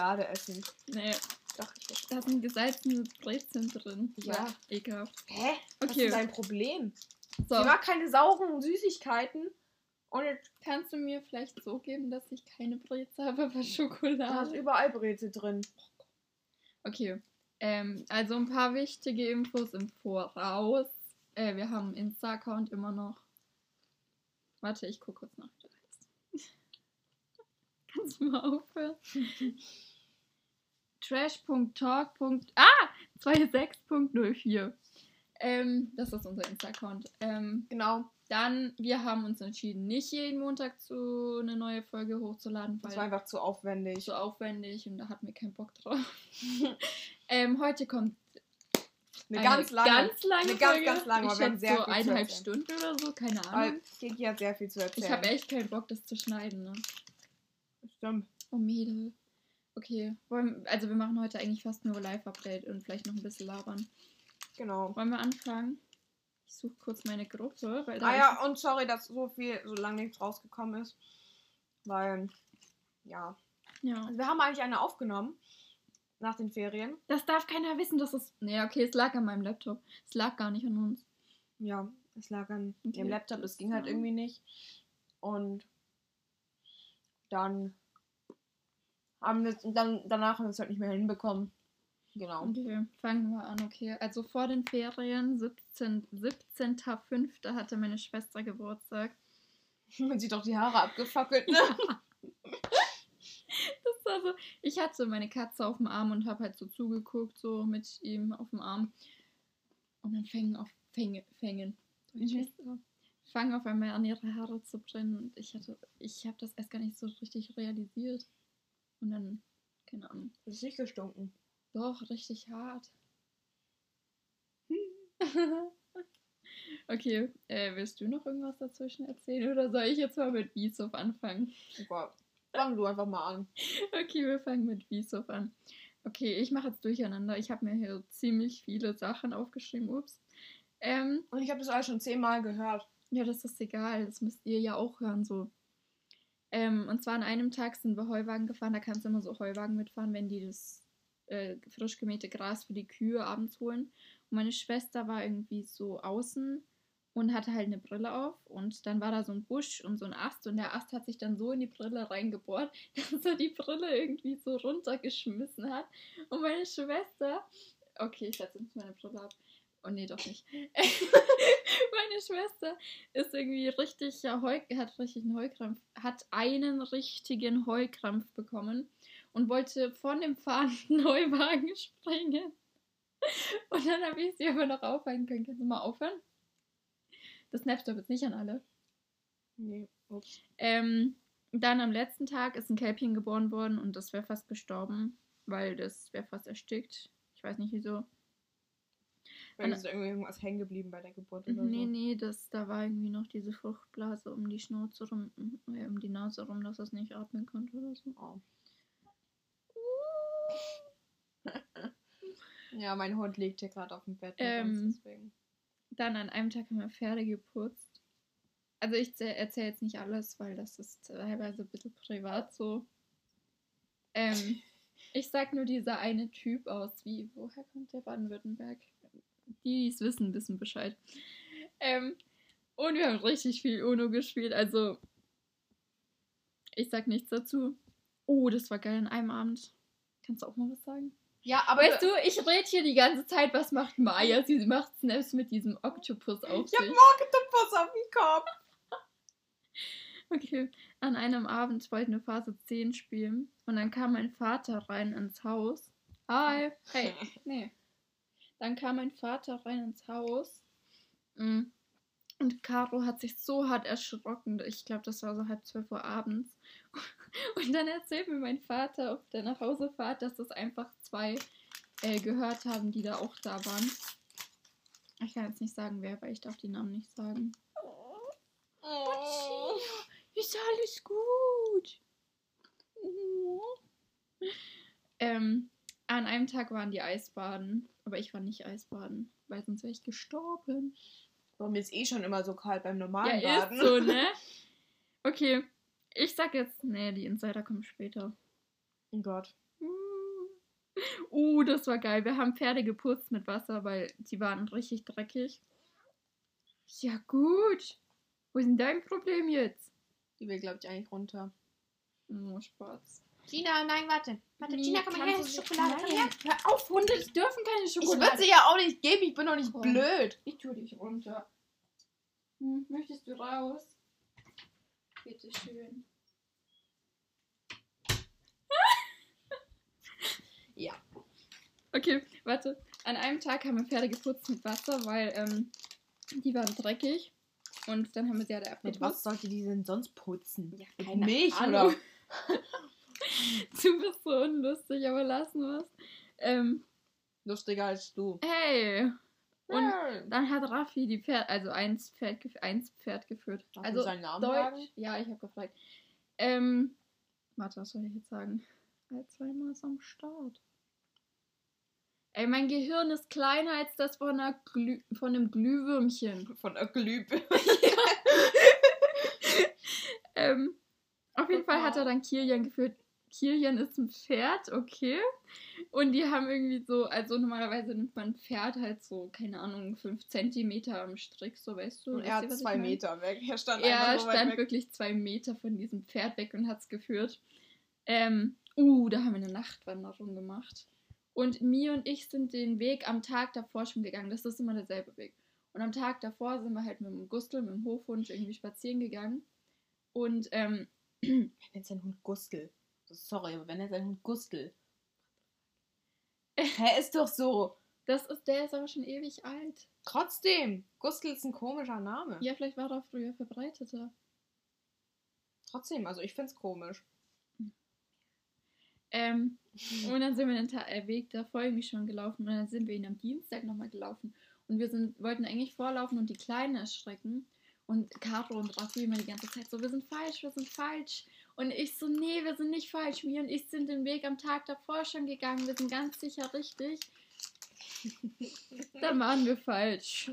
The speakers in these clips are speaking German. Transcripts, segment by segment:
Schokolade essen. Nee, Doch, ich will da sind gesalzene Brezeln drin. Ja. Bäh, Ekelhaft. Hä? Was Okay. ist dein Problem? So, Sie mag keine sauren Süßigkeiten. Und jetzt kannst du mir vielleicht so geben, dass ich keine Brezel habe, aber da ist Schokolade? überall Brezel drin. Okay. Ähm, also ein paar wichtige Infos im Voraus. Äh, wir haben Insta-Account immer noch. Warte, ich gucke kurz nach. Kannst du mal aufhören? Trash.talk. Ah! 26.04. Ähm, das ist unser Insta-Account. Ähm, Genau. dann, wir haben uns entschieden, nicht jeden Montag zu eine neue Folge hochzuladen, Das weil war einfach zu aufwendig. so aufwendig und da hatten wir keinen Bock drauf. ähm, heute kommt Eine ganz lange. ganz lange eine ganz, Folge. ganz lange, Ich sehr so zu eineinhalb. Stunden oder so, keine Ahnung. Kiki hat sehr viel zu erzählen. Ich habe echt keinen Bock, das zu schneiden. Ne? Stimmt. Oh Mädel. Okay, wollen, also wir machen heute eigentlich fast nur Live-Update und vielleicht noch ein bisschen labern. Genau. Wollen wir anfangen? Ich suche kurz meine Gruppe, weil Ah ja, und sorry, dass so viel, so lange nichts rausgekommen ist. Weil, ja. ja. Also wir haben eigentlich eine aufgenommen. Nach den Ferien. Das darf keiner wissen, dass es. Nee, okay, es lag an meinem Laptop. Es lag gar nicht an uns. Ja, es lag an Okay. ihrem Laptop, es ging halt irgendwie nicht. Und dann haben und dann danach haben wir es halt nicht mehr hinbekommen. Genau. Okay, fangen wir an, okay. Also vor den Ferien, 17. 17.05. hatte meine Schwester Geburtstag. Man sieht doch die Haare abgefackelt, ne? Das war so, ich hatte meine Katze auf dem Arm und habe halt so zugeguckt, so mit ihm auf dem Arm. Und dann fängen auf, fänge, fängen. Mhm. Fangen auf einmal an, ihre Haare zu brennen. Und ich hatte, ich habe das erst gar nicht so richtig realisiert. Und dann, keine Ahnung. Das ist nicht gestunken. Doch, richtig hart. okay, äh, willst du noch irgendwas dazwischen erzählen oder soll ich jetzt mal mit Wieshof anfangen? Super. Fang du einfach mal an. Okay, wir fangen mit Wieshof an. Okay, ich mache jetzt durcheinander. Ich habe mir hier ziemlich viele Sachen aufgeschrieben. Ups. Ähm, Und ich habe das alles schon zehnmal gehört. ja, das ist egal. Das müsst ihr ja auch hören, so. Ähm, und zwar an einem Tag sind wir Heuwagen gefahren. Da kannst du immer so Heuwagen mitfahren, wenn die das äh, frisch gemähte Gras für die Kühe abends holen. Und meine Schwester war irgendwie so außen und hatte halt eine Brille auf. Und dann war da so ein Busch und so ein Ast. Und der Ast hat sich dann so in die Brille reingebohrt, dass er die Brille irgendwie so runtergeschmissen hat. Und meine Schwester. Okay, ich setze jetzt meine Brille ab. Oh nee, doch nicht. meine Schwester ist irgendwie richtig, ja, Heu, hat richtig einen Heulkrampf, hat einen richtigen Heulkrampf bekommen und wollte von dem fahrenden Heuwagen springen. Und dann habe ich sie aber noch aufhalten können. Kannst du mal aufhören? Das doch jetzt nicht an alle. Nee. Ups. Ähm, dann am letzten Tag ist ein Kälbchen geboren worden und das wäre fast gestorben, weil das wäre fast erstickt. Ich weiß nicht wieso. Weil ist irgendwie irgendwas hängen geblieben bei der Geburt oder Nee, so. nee, das, da war irgendwie noch diese Fruchtblase um die Schnauze rum, äh, um die Nase rum, dass es nicht atmen konnte oder so. Oh. ja, mein Hund liegt hier gerade auf dem Bett. Ähm. Dann an einem Tag haben wir Pferde geputzt. Also ich erzähle jetzt nicht alles, weil das ist teilweise ein bisschen privat so. Ähm, ich sag nur dieser eine Typ aus, wie, woher kommt der Baden-Württemberg? Die, die es wissen, wissen Bescheid. Ähm, und wir haben richtig viel UNO gespielt, also ich sag nichts dazu. Oh, das war geil an einem Abend. Kannst du auch mal was sagen? Ja, aber Weißt du, ich rede hier die ganze Zeit, was macht Maya? Sie macht Snaps mit diesem Oktopus auf ich hab sich. Morgentopus auf dem Kopf. Okay, an einem Abend wollten wir Phase 10 spielen und dann kam mein Vater rein ins Haus. Hi. Hey. Nee. Dann kam mein Vater rein ins Haus mm, und Caro hat sich so hart erschrocken. Ich glaube, das war so halb zwölf Uhr abends. Und dann erzählt mir mein Vater auf der Nachhausefahrt, dass das einfach zwei äh, gehört haben, die da auch da waren. Ich kann jetzt nicht sagen, wer, weil ich darf die Namen nicht sagen. Oh. Ist alles gut. Ähm, an einem Tag waren die Eisbaden, aber ich war nicht Eisbaden, weil sonst wäre ich gestorben. Mir ist eh schon immer so kalt beim normalen Ja, Baden. ist so, ne? Okay. Ich sag jetzt, nee, die Insider kommen später. Oh Gott. Uh, das war geil. Wir haben Pferde geputzt mit Wasser, weil die waren richtig dreckig. Ja, gut. Wo ist denn dein Problem jetzt? Die will, glaube ich, eigentlich runter. Oh, Spaß. Gina, nein, warte. Warte, Wie Gina, komm mal her, das ist Schokolade. Komm her. Hör auf, Hunde dürfen keine Ich Schokolade. würde sie ja auch nicht geben, ich bin doch nicht Komm. blöd. Ich tue dich runter. Hm, möchtest du raus? Bitte schön. Ja. Okay, warte. An einem Tag haben wir Pferde geputzt mit Wasser, weil ähm, die waren dreckig. Und dann haben wir sie alle Mit abgeputzt. was sollte die denn sonst putzen? Ja, Mit keine Milch Ahnung. oder? Du bist so unlustig, aber lassen wir es. Ähm, Lustiger als du. hey! Und Hey. dann hat Raffi die Pferd, also eins Pferd, eins Pferd geführt. Darf also seinen Namen Deutsch. sagen? Ja, ich habe gefragt. Ähm, warte, was soll ich jetzt sagen? Alzheimer ist am Start. Ey, mein Gehirn ist kleiner als das von, einer Glüh von einem Glühwürmchen. Von Öglüb. Ähm, auf jeden Fall hat er dann Kilian geführt. Kilian ist ein Pferd, okay. Und die haben irgendwie so, also normalerweise nimmt man ein Pferd halt so, keine Ahnung, 5 Zentimeter am Strick, so weißt du. Und er hat ich zwei mein? Meter weg. Er stand Er einfach so stand wirklich zwei Meter von diesem Pferd weg und hat es geführt. Ähm, uh, da haben wir eine Nachtwanderung gemacht. Und Mia und ich sind den Weg am Tag davor schon gegangen. Das ist immer derselbe Weg. Und am Tag davor sind wir halt mit dem Gustel, mit dem Hofhund irgendwie spazieren gegangen. Und ähm, Wenn nennt sein Hund Gustel. Sorry, aber wenn er seinen Hund Gustel. Hä, ist doch so. das ist, der ist aber schon ewig alt. Trotzdem, Gustel ist ein komischer Name. Ja, vielleicht war er früher verbreiteter. Trotzdem, also ich find's komisch. Ähm, und dann sind wir den Ta äh, Weg davor irgendwie schon gelaufen und dann sind wir ihn am Dienstag nochmal gelaufen. Und wir sind, wollten eigentlich vorlaufen und die Kleinen erschrecken. Und Caro und Raffi immer die ganze Zeit so, wir sind falsch, wir sind falsch. Und ich so, nee, wir sind nicht falsch. Mir und ich sind den Weg am Tag davor schon gegangen. Wir sind ganz sicher richtig. Dann waren wir falsch.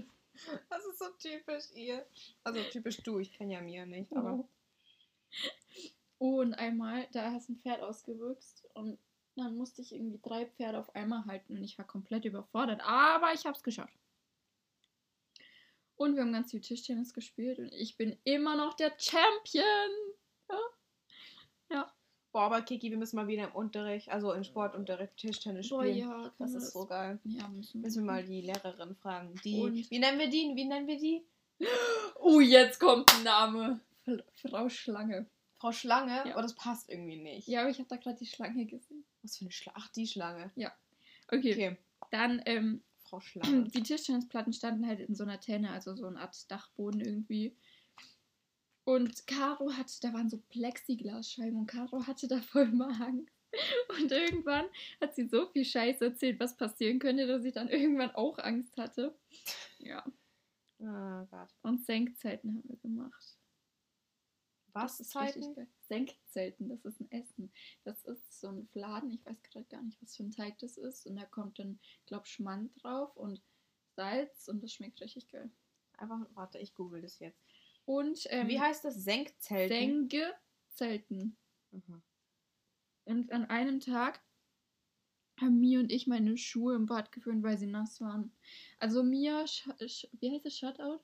Das ist so typisch ihr. Also typisch du, ich kenne ja Mia nicht, aber. Oh. Und einmal, da hast ein Pferd ausgewüchst und dann musste ich irgendwie drei Pferde auf einmal halten und ich war komplett überfordert. Aber ich hab's geschafft. Und wir haben ganz viel Tischtennis gespielt und ich bin immer noch der Champion. Boah, aber Kiki, wir müssen mal wieder im Unterricht, also im Sportunterricht Tischtennis Boah, spielen. ja, das ist so geil. Ja, müssen Müssen wir mal die Lehrerin fragen. Die. Und- Wie nennen wir die? Wie nennen wir die? Oh, jetzt kommt ein Name. Frau Schlange. Frau Schlange? Ja. Aber das passt irgendwie nicht. Ja, aber ich habe da gerade die Schlange gesehen. Was für eine Schlange? Ach, die Schlange. Okay, Okay. dann, ähm, Frau Schlange. Die Tischtennisplatten standen halt in so einer Tenne, also so eine Art Dachboden irgendwie. Und Caro hatte, da waren so Plexiglasscheiben und Caro hatte da voll Magen. Und irgendwann hat sie so viel Scheiß erzählt, was passieren könnte, dass ich dann irgendwann auch Angst hatte. Ja, Oh Gott. und Senkzelten haben wir gemacht. Was? Das ist richtig Zeiten? Senkzelten, das ist ein Essen. Das ist so ein Fladen, ich weiß gerade gar nicht, was für ein Teig das ist. Und da kommt dann, glaub Schmand drauf und Salz und das schmeckt richtig geil. Einfach, warte, ich google das jetzt. Und ähm, Wie heißt das? Senkzelten? Sengezelten. Mhm. Und an einem Tag haben Mia und ich meine Schuhe im Bad geführt, weil sie nass waren. Also Mia, wie heißt es, Shutout?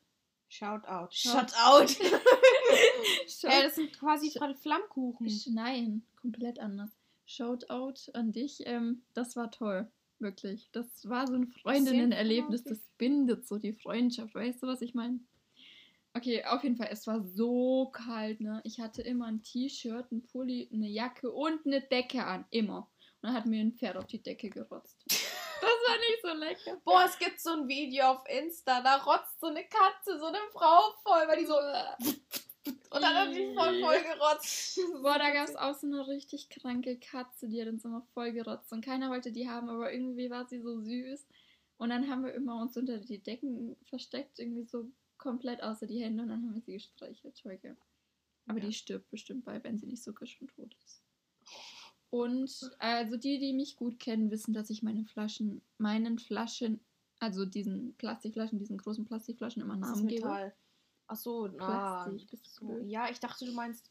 Shout out. Shout- Shout out. Shut Ey, das sind quasi gerade Flammkuchen. Nein, komplett anders. Shoutout an dich. Ähm, das war toll. Wirklich. Das war so ein Freundinnen-Erlebnis. Das bindet so die Freundschaft. Weißt du, was ich meine? Okay, auf jeden Fall. Es war so kalt, ne? Ich hatte immer ein T-Shirt, ein Pulli, eine Jacke und eine Decke an. Immer. Und dann hat mir ein Pferd auf die Decke gerotzt. Das war nicht so lecker. Boah, es gibt so ein Video auf Insta, da rotzt so eine Katze, so eine Frau voll, weil die so. Und dann hat die voll voll gerotzt. Boah, da gab es auch so eine richtig kranke Katze, die hat uns immer voll gerotzt. Und keiner wollte die haben, aber irgendwie war sie so süß. Und dann haben wir immer uns unter die Decken versteckt, irgendwie so komplett außer die Hände. Und dann haben wir sie gestreichelt. Geil. Aber Ja. die stirbt bestimmt bald, wenn sie nicht sogar schon tot ist. Und also die, die mich gut kennen, wissen, dass ich meine Flaschen, meinen Flaschen, also diesen Plastikflaschen, diesen großen Plastikflaschen immer Das ist Namen gebe. Metall. Ach so, na. Plastik, so. Ja, ich dachte, du meinst.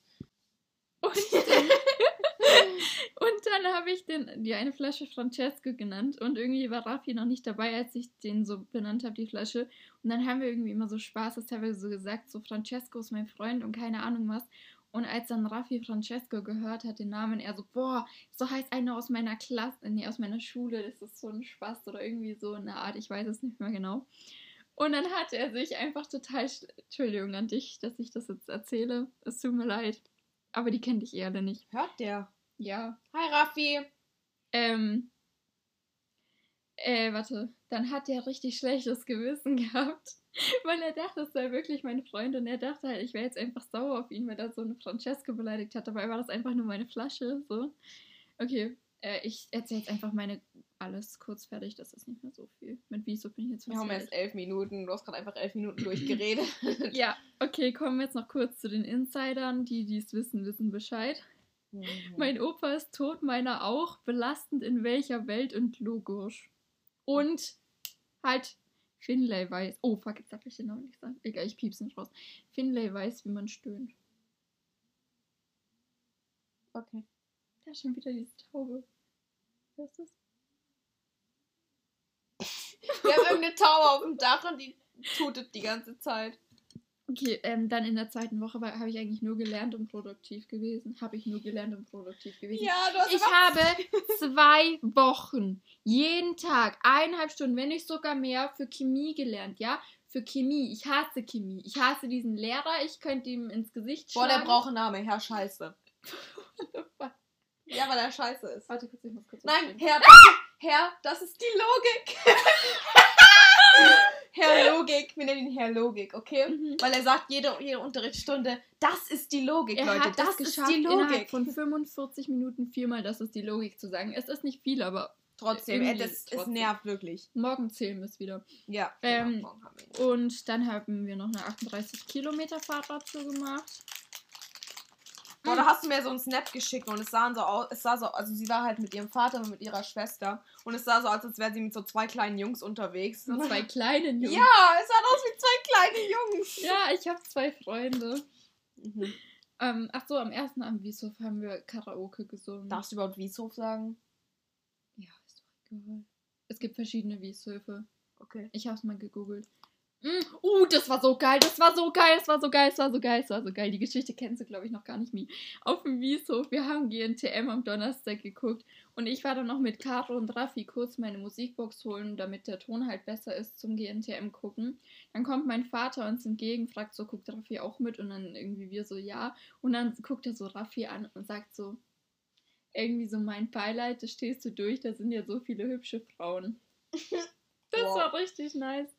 Dann habe ich den, die eine Flasche Francesco genannt und irgendwie war Raffi noch nicht dabei, als ich den so benannt habe, die Flasche. Und dann haben wir irgendwie immer so Spaß, das haben wir so gesagt, so Francesco ist mein Freund und keine Ahnung was. Und als dann Raffi Francesco gehört hat, den Namen, er so, boah, so heißt einer aus meiner Klasse, nee, aus meiner Schule, das ist so ein Spaß oder irgendwie so eine Art, ich weiß es nicht mehr genau. Und dann hat er sich einfach total, Entschuldigung an dich, dass ich das jetzt erzähle, es tut mir leid, aber die kennt ich eh alle nicht. Hört der? Ja. Hi Raffi. Ähm, äh, warte, dann hat er richtig schlechtes Gewissen gehabt, weil er dachte, das sei wirklich mein Freund und er dachte halt, ich wäre jetzt einfach sauer auf ihn, weil er so eine Francesco beleidigt hat. Dabei war das einfach nur meine Flasche, so. Okay, äh, ich erzähle jetzt einfach meine alles kurz fertig, das ist nicht mehr so viel. Mit wieso bin ich jetzt Wir haben fertig. erst elf Minuten. Du hast gerade einfach elf Minuten durchgeredet. Ja, okay, kommen wir jetzt noch kurz zu den Insidern. Die, die es wissen, wissen Bescheid. Mhm. Mein Opa ist tot, meiner auch. Belastend in welcher Welt und logisch. Und halt, Finlay weiß. Oh, fuck, jetzt darf ich den Namen nicht sagen. Egal, ich piep's nicht raus. Finlay weiß, wie man stöhnt. Okay. Da ist schon wieder diese Taube. Wer ist das? Wir haben irgendeine Taube auf dem Dach und die tutet die ganze Zeit. Okay, ähm, dann in der zweiten Woche habe ich eigentlich nur gelernt und produktiv gewesen. Habe ich nur gelernt und produktiv gewesen. Ja, du hast Ich habe zwei Wochen, jeden Tag, eineinhalb Stunden, wenn nicht sogar mehr, für Chemie gelernt, ja? Für Chemie. Ich hasse Chemie. Ich hasse diesen Lehrer. Ich könnte ihm ins Gesicht Boah, schlagen. der braucht einen Namen. Herr Scheiße. Ja, weil er scheiße ist. Warte kurz, ich muss kurz. Nein. Herr, das, Herr, das ist die Logik. Herr Logik, wir nennen ihn Herr Logik, okay? Mhm. Weil er sagt jede, jede Unterrichtsstunde, das ist die Logik, Er Leute, hat das es ist geschafft, die innerhalb Logik. von 45 Minuten viermal, das ist die Logik zu sagen. Es ist nicht viel, aber Trotzdem, äh, das, es trotzdem. nervt wirklich. morgen zählen wir es wieder. Ja. Ähm, genau, morgen haben wir ihn. Und dann haben wir noch eine 38 Kilometer Fahrradtour gemacht. Boah, da hast du mir so einen Snap geschickt und es sah so aus, es sah so, also sie war halt mit ihrem Vater und mit ihrer Schwester und es sah so aus, als wäre sie mit so zwei kleinen Jungs unterwegs. Und zwei kleinen Jungs. Ja, es sah aus wie zwei kleine Jungs. Ja, ich habe zwei Freunde. Mhm. Ähm, ach so, am ersten Abend Wieshof haben wir Karaoke gesungen. Darfst du überhaupt Wieshof sagen? Ja, ist doch egal. Es gibt verschiedene Wieshöfe. Okay. Ich hab's mal gegoogelt. Uh, das war so geil, das war so geil, das war so geil, das war so geil, das war so geil. Die Geschichte kennst du, glaube ich, noch gar nicht, Mi. Auf dem Wieshof, wir haben GNTM am Donnerstag geguckt und ich war dann noch mit Caro und Raffi kurz meine Musikbox holen, damit der Ton halt besser ist zum GNTM gucken. Dann kommt mein Vater uns entgegen, fragt so, guckt Raffi auch mit und dann irgendwie wir so, ja. Und dann guckt er so Raffi an und sagt so, irgendwie so mein Beileid, das stehst du durch, da sind ja so viele hübsche Frauen. Das Wow. war richtig nice.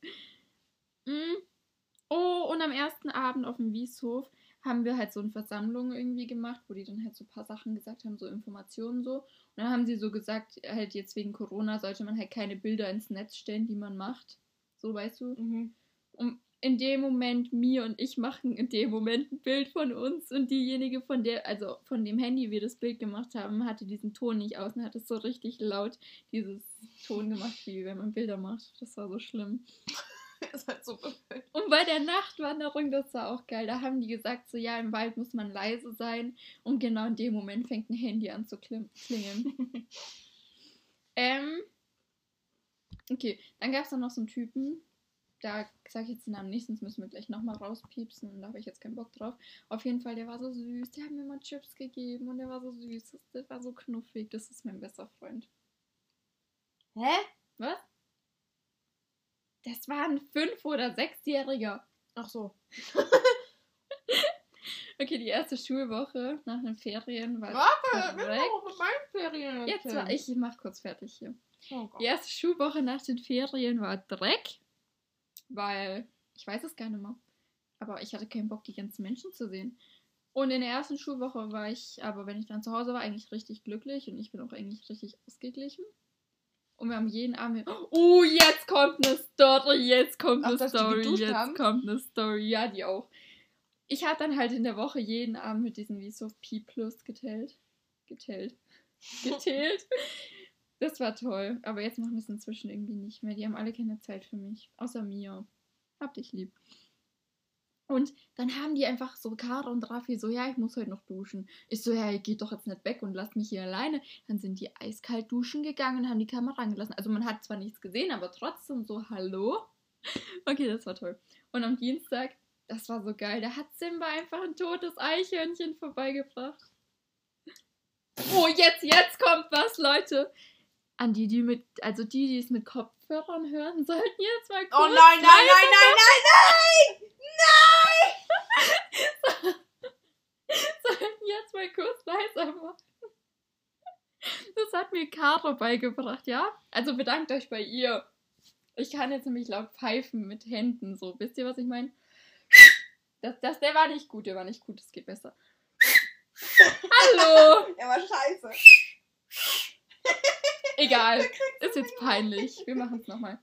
Mm. Oh, und am ersten Abend auf dem Wieshof haben wir halt so eine Versammlung irgendwie gemacht, wo die dann halt so ein paar Sachen gesagt haben, so Informationen so. Und dann haben sie so gesagt, halt jetzt wegen Corona sollte man halt keine Bilder ins Netz stellen, die man macht. So, weißt du? Mhm. Und in dem Moment, mir und ich machen in dem Moment ein Bild von uns und diejenige von der, also von dem Handy wir das Bild gemacht haben, hatte diesen Ton nicht aus und hat es so richtig laut dieses Ton gemacht, wie wenn man Bilder macht. Das war so schlimm. ist halt so blöd. Und bei der Nachtwanderung, das war auch geil, da haben die gesagt, so ja, im Wald muss man leise sein und genau in dem Moment fängt ein Handy an zu klingeln. ähm, okay, dann gab es dann noch so einen Typen, da sage ich jetzt den Namen nicht, sonst müssen wir gleich nochmal rauspiepsen und da habe ich jetzt keinen Bock drauf. Auf jeden Fall, der war so süß, der hat mir mal Chips gegeben und der war so süß, das, der war so knuffig, das ist mein bester Freund. Hä? Was? Das war ein Fünf- oder Sechsjähriger. Ach so. Okay, die erste Schulwoche nach den Ferien war Warte, wir auch mit meinen Ferien. Jetzt war ich, ich mach kurz fertig hier. Oh Gott. Die erste Schulwoche nach den Ferien war Dreck, weil ich weiß es gar nicht mehr. Aber ich hatte keinen Bock, die ganzen Menschen zu sehen. Und in der ersten Schulwoche war ich, aber wenn ich dann zu Hause war, eigentlich richtig glücklich und ich bin auch eigentlich richtig ausgeglichen. Und wir haben jeden Abend. Oh, jetzt kommt eine Story, jetzt kommt Ach, eine Story, jetzt haben? kommt eine Story. Ja, die auch. Ich habe dann halt in der Woche jeden Abend mit diesem Wieso P Plus geteilt. Geteilt. Geteilt. Das war toll. Aber jetzt machen wir es inzwischen irgendwie nicht mehr. Die haben alle keine Zeit für mich. Außer mir. Hab dich lieb. Und dann haben die einfach so Kara und Raffi so, ja, ich muss heute noch duschen. Ich so, ja, ihr geht doch jetzt nicht weg und lasst mich hier alleine. Dann sind die eiskalt duschen gegangen und haben die Kamera angelassen. Also man hat zwar nichts gesehen, aber trotzdem so, hallo? Okay, das war toll. Und am Dienstag, das war so geil, da hat Simba einfach ein totes Eichhörnchen vorbeigebracht. Oh, jetzt, jetzt kommt was, Leute. An die, die mit, also die, die es mit Kopfhörern hören, sollten jetzt mal kurz Oh nein, nein, nein, nein, nein, nein! sollten jetzt mal kurz leiser machen. Das hat mir Caro beigebracht, ja? Also bedankt euch bei ihr. Ich kann jetzt nämlich laut pfeifen mit Händen, so. Wisst ihr, was ich meine? Das, das, der war nicht gut, der war nicht gut, es geht besser. Hallo! Er war scheiße. Egal, ist jetzt peinlich. Wir machen es nochmal.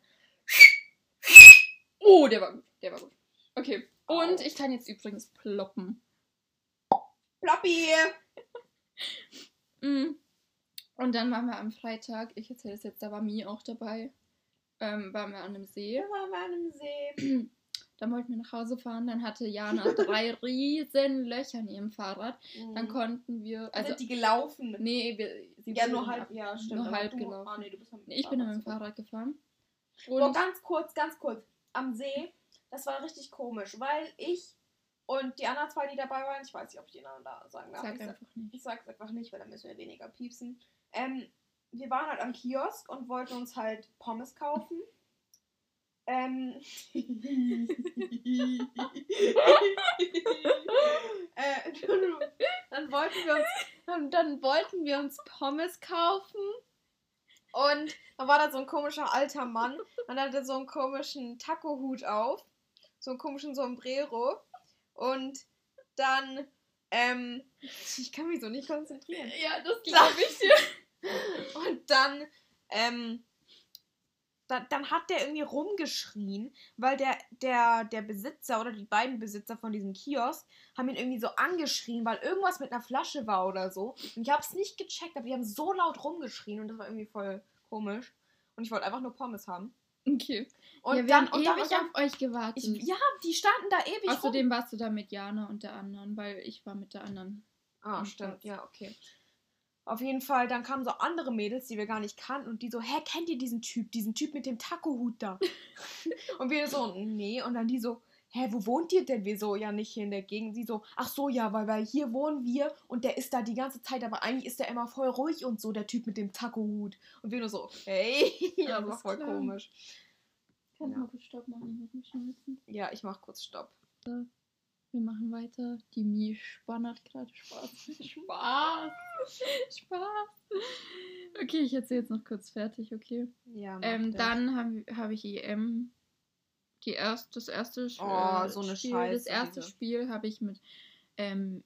Oh, der war gut, der war gut. Okay, und ich kann jetzt übrigens ploppen. Ploppi! Mm. Und dann waren wir am Freitag, ich erzähle es jetzt, da war Mi auch dabei, ähm, waren wir an einem See. Wir waren an einem See. Dann wollten wir nach Hause fahren, dann hatte Jana drei riesen Löcher in ihrem Fahrrad. Dann konnten wir, also sind die gelaufen? nee, wir, sie ja, nur halb, ab- ja, stimmt. nur halb du, gelaufen. Ah, nee, Nee, ich bin mit dem. Fahrrad gefahren. Boah, Und ganz kurz, ganz kurz. Am See, das war richtig komisch, weil ich und die anderen zwei, die dabei waren, ich weiß nicht, ob ich die Namen da sagen darf. sag ich, sag, einfach nicht. ich sag's einfach nicht, weil dann müssen wir weniger piepsen. Ähm, wir waren halt am Kiosk und wollten uns halt Pommes kaufen. Ähm. äh, dann wollten wir uns, dann, dann wollten wir uns Pommes kaufen. Und dann war da so ein komischer alter Mann und hatte so einen komischen Taco-Hut auf. So einen komischen Sombrero. Und dann, ähm, ich kann mich so nicht konzentrieren. Ja, das glaube ich dir. Und dann, ähm, da, dann hat der irgendwie rumgeschrien, weil der, der, der Besitzer oder die beiden Besitzer von diesem Kiosk haben ihn irgendwie so angeschrien, weil irgendwas mit einer Flasche war oder so. Und ich habe es nicht gecheckt, aber die haben so laut rumgeschrien und das war irgendwie voll komisch. Und ich wollte einfach nur Pommes haben. Okay. Und ja, wir dann, haben und dann, ewig dann auf euch gewartet. ich, ja, die standen da ewig rum. Außerdem warst du da mit Jana und der anderen, weil ich war mit der anderen. Ah, stimmt, Platz. ja, okay. Auf jeden Fall, dann kamen so andere Mädels, die wir gar nicht kannten und die so, hä, kennt ihr diesen Typ, diesen Typ mit dem Taco-Hut da? und wir so, nee, und dann die so, hä, wo wohnt ihr denn? Wir so, ja, nicht hier in der Gegend. Sie so, ach so, ja, weil, weil hier wohnen wir und der ist da die ganze Zeit, aber eigentlich ist der immer voll ruhig und so, der Typ mit dem Taco-Hut. Und wir nur so, hey, ja, das war voll klar. komisch. Kannst Ja. mal kurz Stopp machen, ich muss mich schneuzen. Ja, ich mach kurz Stopp. Wir machen weiter. Die Mi spannert gerade Spaß. Spaß. Spaß. Okay, ich erzähle jetzt noch kurz fertig, okay. Ja, Ähm, dann habe hab ich EM. Die erst, das erste Oh, äh, so eine Spiel, Scheiße, Das erste diese. Spiel habe ich mit ähm,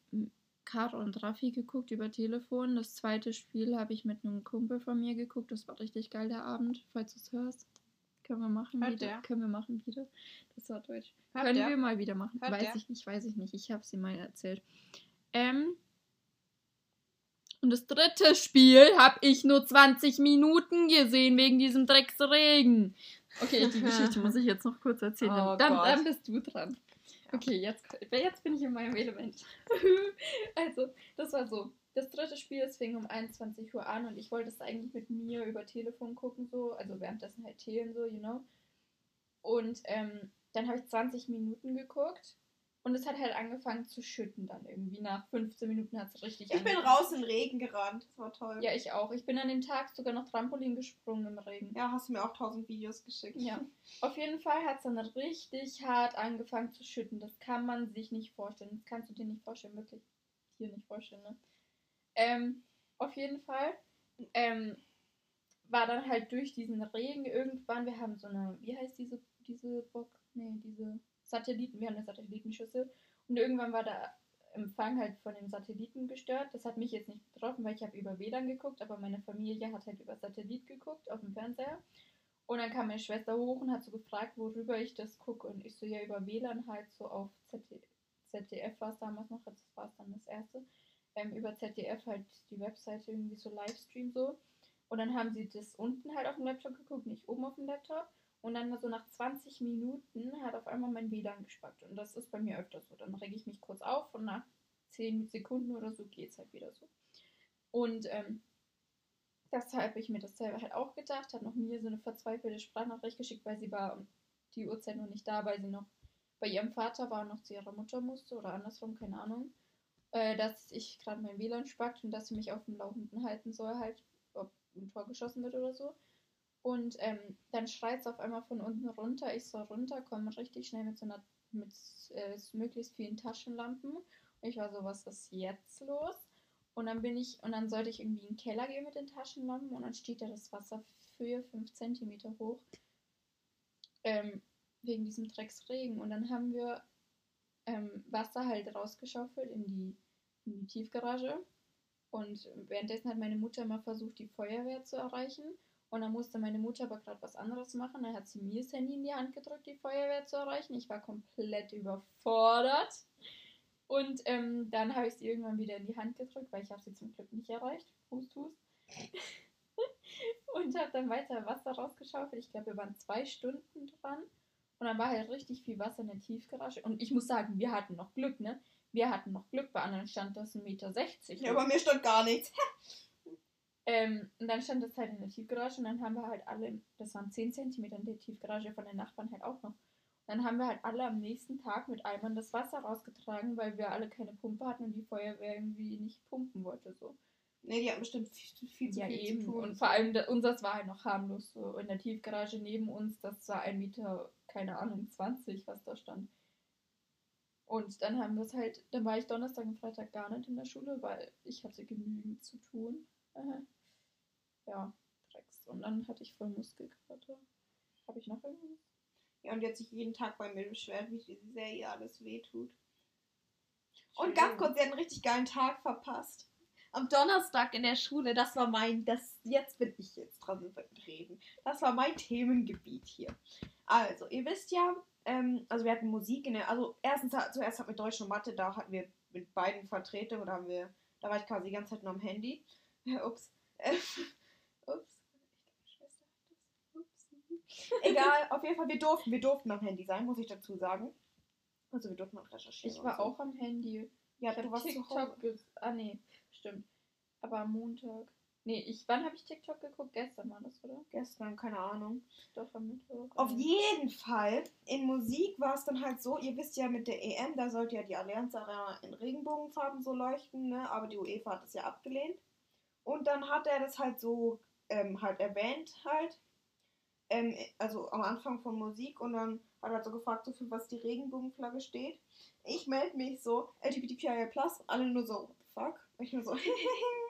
Caro und Raffi geguckt über Telefon. Das zweite Spiel habe ich mit einem Kumpel von mir geguckt. Das war richtig geil der Abend, falls du es hörst. Können wir machen Hört wieder. der? Können wir machen wieder. Das war deutsch. Hört Können der? wir mal wieder machen. Hört weiß der? ich nicht, weiß ich nicht. Ich habe sie mal erzählt. Ähm, und das dritte Spiel habe ich nur 20 Minuten gesehen wegen diesem Drecksregen. Okay, die Geschichte muss ich jetzt noch kurz erzählen. Oh dann, dann bist du dran. Okay, jetzt, jetzt bin ich in meinem Element. also, das war so. Das dritte Spiel, es fing um 21 Uhr an und ich wollte es eigentlich mit mir über Telefon gucken, so. Also währenddessen halt Thelen, so, you know. Und ähm, dann habe ich 20 Minuten geguckt und es hat halt angefangen zu schütten dann irgendwie. Nach 15 Minuten hat es richtig Ich bin angefangen. raus in den Regen gerannt. Das war toll. Ja, ich auch. Ich bin an dem Tag sogar noch Trampolin gesprungen im Regen. Ja, hast du mir auch tausend Videos geschickt. Ja. Auf jeden Fall hat es dann richtig hart angefangen zu schütten. Das kann man sich nicht vorstellen. Das kannst du dir nicht vorstellen, wirklich. Hier nicht vorstellen, ne? Ähm, auf jeden Fall ähm, war dann halt durch diesen Regen irgendwann, wir haben so eine, wie heißt diese, diese Bock? Nee, diese Satelliten, wir haben eine Satellitenschüssel. Und irgendwann war der Empfang halt von den Satelliten gestört. Das hat mich jetzt nicht betroffen, weil ich habe über WLAN geguckt, aber meine Familie hat halt über Satellit geguckt auf dem Fernseher. Und dann kam meine Schwester hoch und hat so gefragt, worüber ich das gucke. Und ich so, ja, über WLAN halt so auf ZD ZDF war es damals noch, das war es dann das erste. Ähm, über ZDF halt die Webseite irgendwie so Livestream so. Und dann haben sie das unten halt auf dem Laptop geguckt, nicht oben auf dem Laptop. Und dann so nach 20 Minuten hat auf einmal mein WLAN gespackt. Und das ist bei mir öfter so. Dann reg ich mich kurz auf und nach 10 Sekunden oder so geht es halt wieder so. Und ähm, deshalb habe ich mir das selber halt auch gedacht, hat noch mir so eine verzweifelte Sprachnachricht geschickt, weil sie war um die Uhrzeit noch nicht da, weil sie noch bei ihrem Vater war und noch zu ihrer Mutter musste oder andersrum, keine Ahnung. Äh, dass ich gerade mein WLAN spackt und dass sie mich auf dem Laufenden halten soll, halt, ob ein Tor geschossen wird oder so. Und ähm, dann schreit es auf einmal von unten runter. Ich soll runter, komme richtig schnell mit so einer, mit äh, möglichst vielen Taschenlampen. Und ich war so, was ist jetzt los? Und dann bin ich, und dann sollte ich irgendwie in den Keller gehen mit den Taschenlampen und dann steht da das Wasser für 5 cm hoch. Ähm, wegen diesem Drecksregen. Und dann haben wir ähm, Wasser halt rausgeschaufelt in die, in die Tiefgarage. Und währenddessen hat meine Mutter mal versucht, die Feuerwehr zu erreichen. Und dann musste meine Mutter aber gerade was anderes machen. Dann hat sie mir das Handy in die Hand gedrückt, die Feuerwehr zu erreichen. Ich war komplett überfordert. Und ähm, dann habe ich sie irgendwann wieder in die Hand gedrückt, weil ich habe sie zum Glück nicht erreicht. Hust, hust. und habe dann weiter Wasser rausgeschaufelt. Ich glaube, wir waren zwei Stunden dran. Und dann war halt richtig viel Wasser in der Tiefgarage. Und ich muss sagen, wir hatten noch Glück, ne? Wir hatten noch Glück, bei anderen stand das 1,60 Meter. Ja, bei mir stand gar nichts. ähm, und dann stand das halt in der Tiefgarage und dann haben wir halt alle, das waren 10 Zentimeter in der Tiefgarage von den Nachbarn halt auch noch. Dann haben wir halt alle am nächsten Tag mit Eimern das Wasser rausgetragen, weil wir alle keine Pumpe hatten und die Feuerwehr irgendwie nicht pumpen wollte. So. Nee, die hatten bestimmt viel, viel zu ja, viel eben. zu tun. Und vor allem, da, unseres war halt noch harmlos. So in der Tiefgarage neben uns, das war ein Meter, keine Ahnung, 20, was da stand. Und dann haben wir es halt, dann war ich Donnerstag und Freitag gar nicht in der Schule, weil ich hatte genügend zu tun. Äh, ja, Drecks. Und dann hatte ich voll Muskelkater. Habe ich noch irgendwas? Ja, und jetzt sich jeden Tag bei mir beschwert, wie sehr ihr alles wehtut. Und ganz kurz, sie hat einen richtig geilen Tag verpasst. Am Donnerstag in der Schule, das war mein, das, jetzt bin ich jetzt dran reden. Das war mein Themengebiet hier. Also, ihr wisst ja, ähm, also wir hatten Musik in der, also erstens, zuerst hatten wir Deutsch und Mathe, da hatten wir mit beiden Vertretungen, da haben wir, da war ich quasi die ganze Zeit nur am Handy. Ups. Ups. Egal, auf jeden Fall, wir durften, wir durften am Handy sein, muss ich dazu sagen. Also wir durften mal recherchieren. Ich war so. auch am Handy. Ja, ich du warst zu TikTok Hause. ges- Ah, nee, stimmt. Aber am Montag. Nee, ich, wann habe ich TikTok geguckt? Gestern war das, oder? Gestern, keine Ahnung. Doch, am Mittwoch. Auf jeden Fall, in Musik war es dann halt so, ihr wisst ja mit der EM, da sollte ja die Allianz Arena in Regenbogenfarben so leuchten, ne? aber die UEFA hat es ja abgelehnt. Und dann hat er das halt so ähm, halt erwähnt halt, ähm, also am Anfang von Musik und dann hat er halt so gefragt, so für was die Regenbogenflagge steht. Ich melde mich so, LGBTQIA+, alle nur so, fuck? Ich nur so,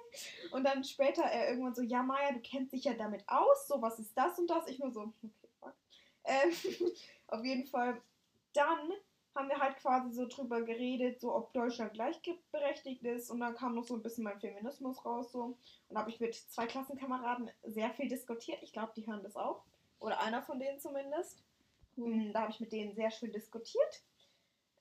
Und dann später er irgendwann so, ja Maya, du kennst dich ja damit aus, so was ist das und das? Ich nur so, okay, fuck. Ähm, auf jeden Fall, dann haben wir halt quasi so drüber geredet, so ob Deutschland gleichberechtigt ist und dann kam noch so ein bisschen mein Feminismus raus so und habe ich mit zwei Klassenkameraden sehr viel diskutiert. Ich glaube, die hören das auch oder einer von denen zumindest. Hm, Da habe ich mit denen sehr schön diskutiert.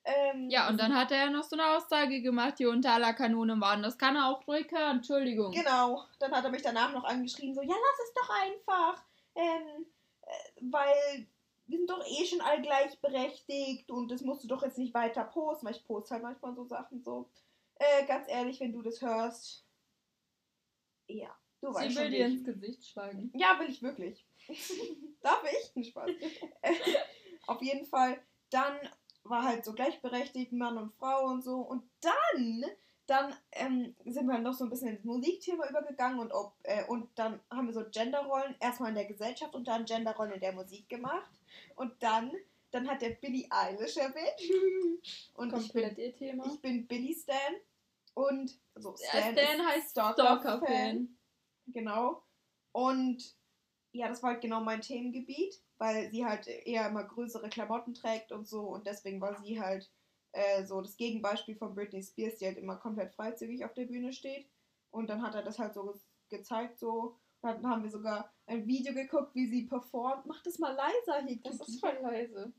Ähm, Ja, und dann hat er ja noch so eine Aussage gemacht, die unter aller Kanone waren. Das kann er auch ruhig hören, Entschuldigung. Genau, dann hat er mich danach noch angeschrieben, so, ja, lass es doch einfach, ähm, äh, weil wir sind doch eh schon alle gleichberechtigt und das musst du doch jetzt nicht weiter posten, weil ich poste halt manchmal so Sachen so. Äh, ganz ehrlich, wenn du das hörst, ja, du weißt Sie schon, will wie dir ins Gesicht schlagen. ja, will ich wirklich. Darf ich? Spaß. Auf jeden Fall, dann war halt so gleichberechtigt, Mann und Frau und so. Und dann, dann ähm, sind wir noch so ein bisschen ins Musikthema übergegangen und, ob, äh, und dann haben wir so Genderrollen erstmal in der Gesellschaft und dann Genderrollen in der Musik gemacht. Und dann, dann hat der Billie Eilish erwähnt. Und ich bin, Komplett ihr Thema. ich bin Billie Stan. Und so Ja, Stan ist heißt Stalker-Fan. Stalker-Fan. Genau. Und ja, das war halt genau mein Themengebiet, weil sie halt eher immer größere Klamotten trägt und so. Und deswegen war sie halt äh, so das Gegenbeispiel von Britney Spears, die halt immer komplett freizügig auf der Bühne steht. Und dann hat er das halt so ge gezeigt, so. Und dann haben wir sogar ein Video geguckt, wie sie performt. Mach das mal leiser hier. Das ist voll leise.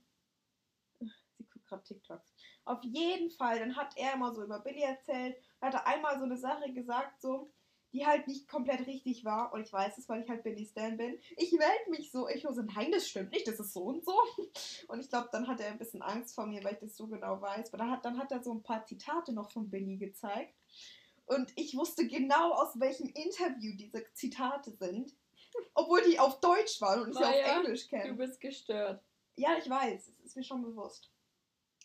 Sie guckt gerade TikToks. Auf jeden Fall, dann hat er immer so über Billy erzählt. Da hat er einmal so eine Sache gesagt, so, die halt nicht komplett richtig war. Und ich weiß es, weil ich halt Billy Stan bin. Ich melde mich so. Ich so, nein, das stimmt nicht, das ist so und so. Und ich glaube, dann hat er ein bisschen Angst vor mir, weil ich das so genau weiß. Aber dann hat, dann hat er so ein paar Zitate noch von Billy gezeigt. Und ich wusste genau, aus welchem Interview diese Zitate sind. Obwohl die auf Deutsch waren und ich sie auf Englisch kenne. Du bist gestört. Ja, ich weiß, es ist mir schon bewusst.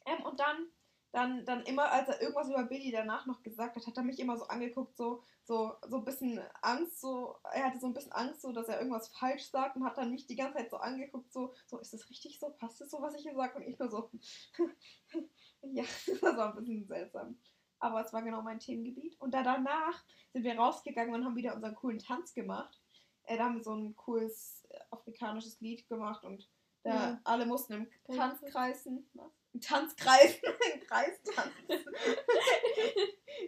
Ähm, und dann, dann, dann immer, als er irgendwas über Billy danach noch gesagt hat, hat er mich immer so angeguckt, so, so, so ein bisschen Angst, so, er hatte so ein bisschen Angst, so, dass er irgendwas falsch sagt und hat dann mich die ganze Zeit so angeguckt, so, so, ist das richtig so? Passt das so, was ich hier sage? Und ich nur so, ja, das war ein bisschen seltsam. Aber es war genau mein Themengebiet. Und da danach sind wir rausgegangen und haben wieder unseren coolen Tanz gemacht. Äh, da haben wir so ein cooles äh, afrikanisches Lied gemacht und da Ja. alle mussten im Welches? Tanzkreisen, was? Tanzkreis, im Kreis tanzen.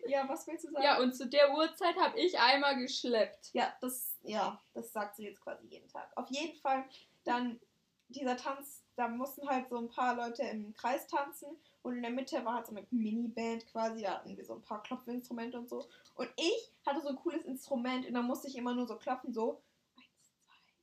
ja, was willst du sagen? Ja, und zu der Uhrzeit habe ich einmal geschleppt. Ja, das, ja, das sagt sie jetzt quasi jeden Tag. Auf jeden Fall, dann dieser Tanz, da mussten halt so ein paar Leute im Kreis tanzen und in der Mitte war halt so eine Miniband quasi, da hatten wir so ein paar Klopfinstrumente und so. Und ich hatte so ein cooles Instrument und da musste ich immer nur so klopfen, so eins,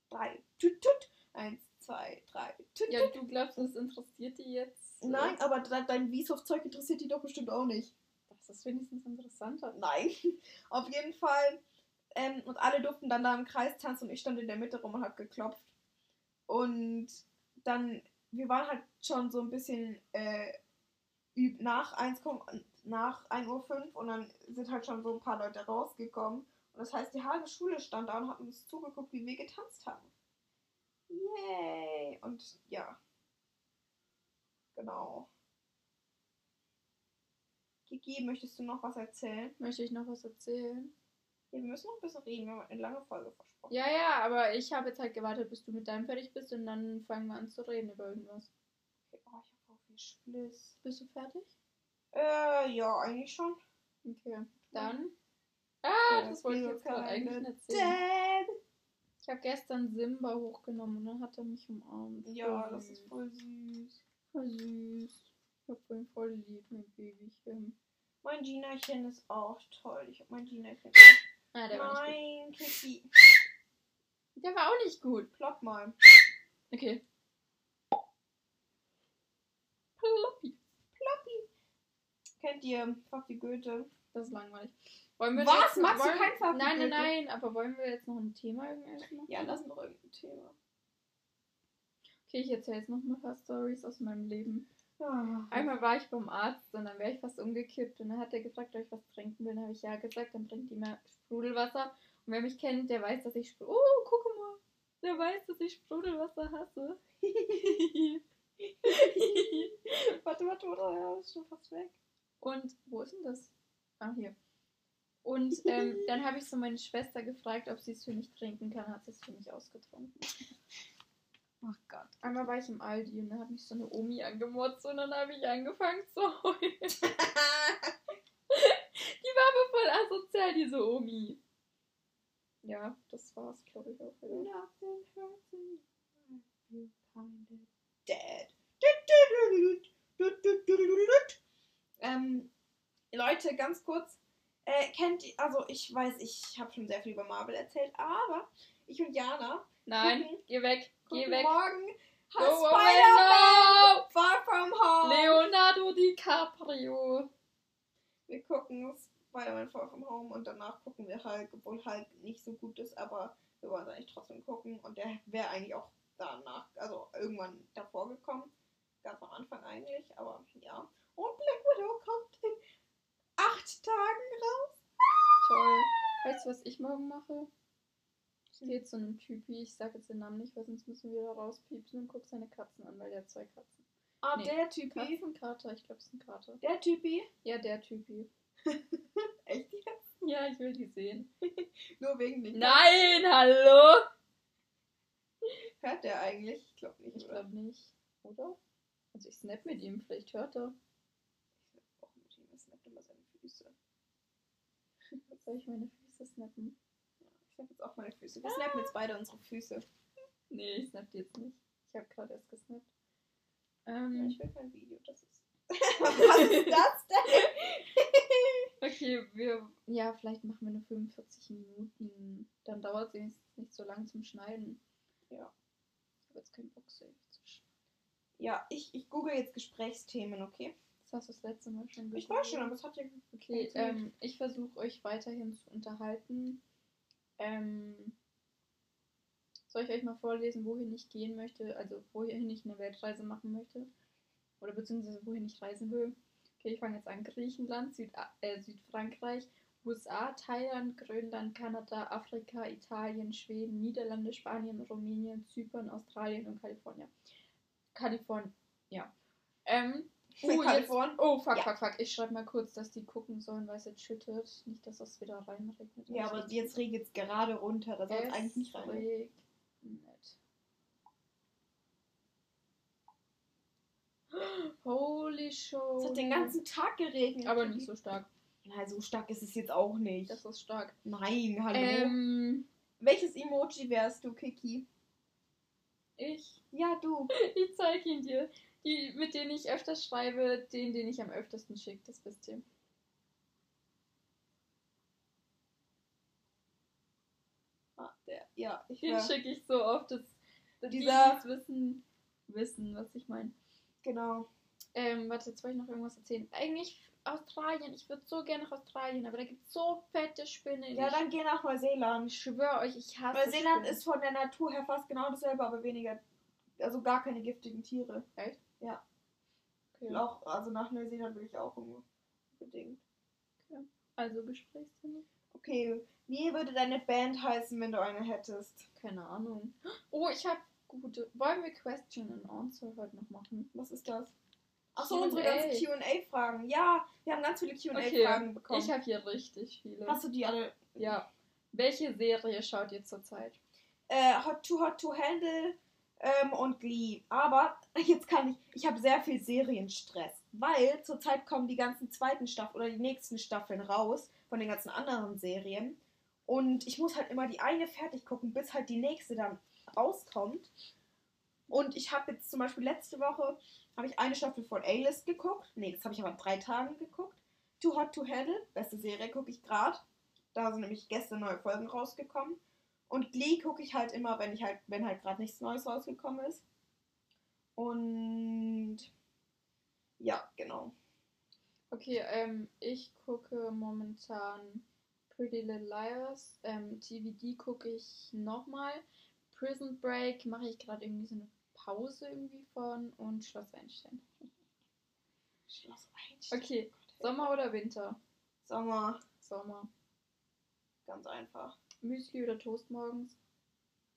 zwei, drei, tut, tut, eins, zwei, drei, Ja, du glaubst, das interessiert die jetzt? äh, Nein, aber de dein Wieshof-Zeug interessiert die doch bestimmt auch nicht. Das ist wenigstens interessanter. Nein. Auf jeden Fall. Ähm, und alle durften dann da im Kreis tanzen und ich stand in der Mitte rum und hab geklopft. Und dann, wir waren halt schon so ein bisschen äh, nach 1, nach 1 Uhr 5 und dann sind halt schon so ein paar Leute rausgekommen. Und das heißt, die halbe Schule stand da und hat uns zugeguckt, wie wir getanzt haben. Yay! Und ja. Genau. Gigi, möchtest du noch was erzählen? Möchte ich noch was erzählen? Ja, wir müssen noch ein bisschen reden, wir haben eine lange Folge versprochen. Ja, ja, aber ich habe jetzt halt gewartet, bis du mit deinem fertig bist und dann fangen wir an zu reden über irgendwas. Okay, oh, ich habe auch viel Spliss. Bist du fertig? Äh, ja, eigentlich schon. Okay. Dann. Ah, Ja, das wollte ich jetzt gerade eigentlich nicht erzählen. Dead. Ich habe gestern Simba hochgenommen und dann hat er mich umarmt. Ja, Voll das süß. ist voll süß. Voll süß. Ich hab ihn voll lieb, mein Babychen. Mein Ginachen ist auch toll. Ich habe mein Ginachen. Ah, der war Mein Kiki. Der war auch nicht gut. Plopp mal. Okay. Ploppi. Kennt ihr Fuck die Goethe? Das ist langweilig. Wollen wir Was? jetzt- Magst du wollen- kein Fuck die Nein, nein, nein. Aber wollen wir jetzt noch ein Thema irgendwas machen? Ja, lass doch irgendein Thema. Okay, ich erzähle jetzt noch ein paar Stories aus meinem Leben. Ah. Einmal war ich beim Arzt und dann wäre ich fast umgekippt und dann hat er gefragt, ob ich was trinken will. Dann habe ich ja gesagt, dann bringt die mir Sprudelwasser. Und wer mich kennt, der weiß, dass ich Sprudel. Oh, guck mal. Der weiß, dass ich Sprudelwasser hasse. warte, warte, warte. Ja, ist schon fast weg. und wo ist denn das? Ah, hier. Und ähm, dann habe ich so meine Schwester gefragt, ob sie es für mich trinken kann. Hat sie es für mich ausgetrunken. Oh Gott. Einmal war ich im Aldi und dann hat mich so eine Omi angemotzt und dann habe ich angefangen zu heulen. Die war aber voll asozial, diese Omi. Ja, das war's, glaube ich, auch of dead. Ähm, Leute, ganz kurz. Äh, kennt ihr, also ich weiß, ich habe schon sehr viel über Marvel erzählt, aber ich und Jana Nein, Gucken. geh weg, geh weg. morgen Spider-Man Far From! Home. Leonardo DiCaprio. Wir gucken Spider-Man Far From Home und danach gucken wir Hulk, obwohl Hulk nicht so gut ist, aber wir wollen es eigentlich trotzdem gucken und der wäre eigentlich auch danach, also irgendwann davor gekommen. Ganz am Anfang eigentlich, aber ja. Und Black Widow kommt in acht Tagen raus. Toll. Weißt du, was ich morgen mache? Ich gehe zu einem Typi, ich sage jetzt den Namen nicht, weil sonst müssen wir da rauspiepsen und guck seine Katzen an, weil der hat zwei Katzen. Ah, Nee. der Typi. Katzenkater, ich glaube, es ist ein Kater. Der Typi. Ja, der Typi. Echt jetzt? Ja, ich will die sehen. Nur wegen den Nein, hallo! Hört der eigentlich? Ich glaube nicht. Ich glaube nicht, oder? Also ich snap mit ihm, vielleicht hört er. Ich auch mit ihm. Er snappt immer seine Füße. Soll ich meine Füße snappen? Ich snap jetzt auch meine Füße. Wir snappen jetzt beide unsere Füße. Nee, ich snap die jetzt nicht. Ich habe gerade erst gesnappt. Ja, Ähm, ich will kein Video. Das ist. Was ist das denn? okay, wir. Ja, vielleicht machen wir nur 45 Minuten. Dann dauert es nicht so lang zum Schneiden. Ja. Ich habe jetzt keinen Bock, ewig zu schneiden. Ja, ich, ich google jetzt Gesprächsthemen, okay? Das hast du das letzte Mal schon Ich weiß schon, aber es hat ja. Okay, ähm, ich versuche euch weiterhin zu unterhalten. Ähm, soll ich euch mal vorlesen, wohin ich gehen möchte, also wohin ich eine Weltreise machen möchte? Oder beziehungsweise wohin ich reisen will? Okay, ich fange jetzt an. Griechenland, Süd äh, Südfrankreich, USA, Thailand, Grönland, Kanada, Afrika, Italien, Schweden, Niederlande, Spanien, Rumänien, Zypern, Australien und Kalifornien. Kalifornien, ja. Ähm, Für oh, jetzt, Kalifornien? oh, fuck, Ja. fuck, fuck. Ich schreibe mal kurz, dass die gucken sollen, weil es jetzt schüttet. Nicht, dass das wieder reinregnet. Ja, aber jetzt regnet es gerade runter. Da soll es eigentlich nicht rein. Holy show. Es hat den ganzen Tag geregnet. Aber nicht so stark. Na, so stark ist es jetzt auch nicht. Das ist stark. Nein, hallo. Ähm, Welches Emoji wärst du, Kiki? ich. Ja, du. Ich zeige ihn dir. Die, mit denen ich öfters schreibe, den, den ich am öftesten schicke, das wisst ihr. Ah, der, ja, ich Den schicke ich so oft, dass, dass die, Dieser- die es wissen, wissen, was ich meine. Genau. Ähm, warte, jetzt wollte ich noch irgendwas erzählen. Eigentlich Australien. Ich würde so gerne nach Australien, aber da gibt es so fette Spinnen. Ja, dann geh nach Neuseeland. ich schwöre euch, ich hasse Neuseeland Spinnen. ist von der Natur her fast genau dasselbe, aber weniger. Also gar keine giftigen Tiere. Okay. Auch, also nach Neuseeland will ich auch unbedingt. Also Gesprächsthema? Okay, wie würde deine Band heißen, wenn du eine hättest? Keine Ahnung. Oh, ich habe gute. Wollen wir Question and Answer heute noch machen? Was ist das? Achso, unsere ganzen QA-Fragen. Ja, wir haben ganz viele Okay, QA-Fragen bekommen. ich habe hier richtig viele. Hast du die alle? Ja. Welche Serie schaut ihr zurzeit? Äh, Hot to Hot to Handle ähm, und Glee. Aber jetzt kann ich. Ich habe sehr viel Serienstress, weil zurzeit kommen die ganzen zweiten Staffeln oder die nächsten Staffeln raus von den ganzen anderen Serien. Und ich muss halt immer die eine fertig gucken, bis halt die nächste dann rauskommt. Und ich habe jetzt zum Beispiel letzte Woche habe ich eine Staffel von A-List geguckt. Nee, das habe ich aber drei Tagen geguckt. Too Hot to Handle, beste Serie, gucke ich gerade. Da sind nämlich gestern neue Folgen rausgekommen. Und Glee gucke ich halt immer, wenn ich halt, wenn halt gerade nichts Neues rausgekommen ist. Und ja, genau. Okay, ähm, ich gucke momentan Pretty Little Liars. Ähm, TVD gucke ich nochmal. Prison Break mache ich gerade irgendwie so eine Pause irgendwie von und Schloss Einstein. Schloss Einstein. Okay, Sommer oder Winter? Sommer, Sommer. ganz einfach. Müsli oder Toast morgens?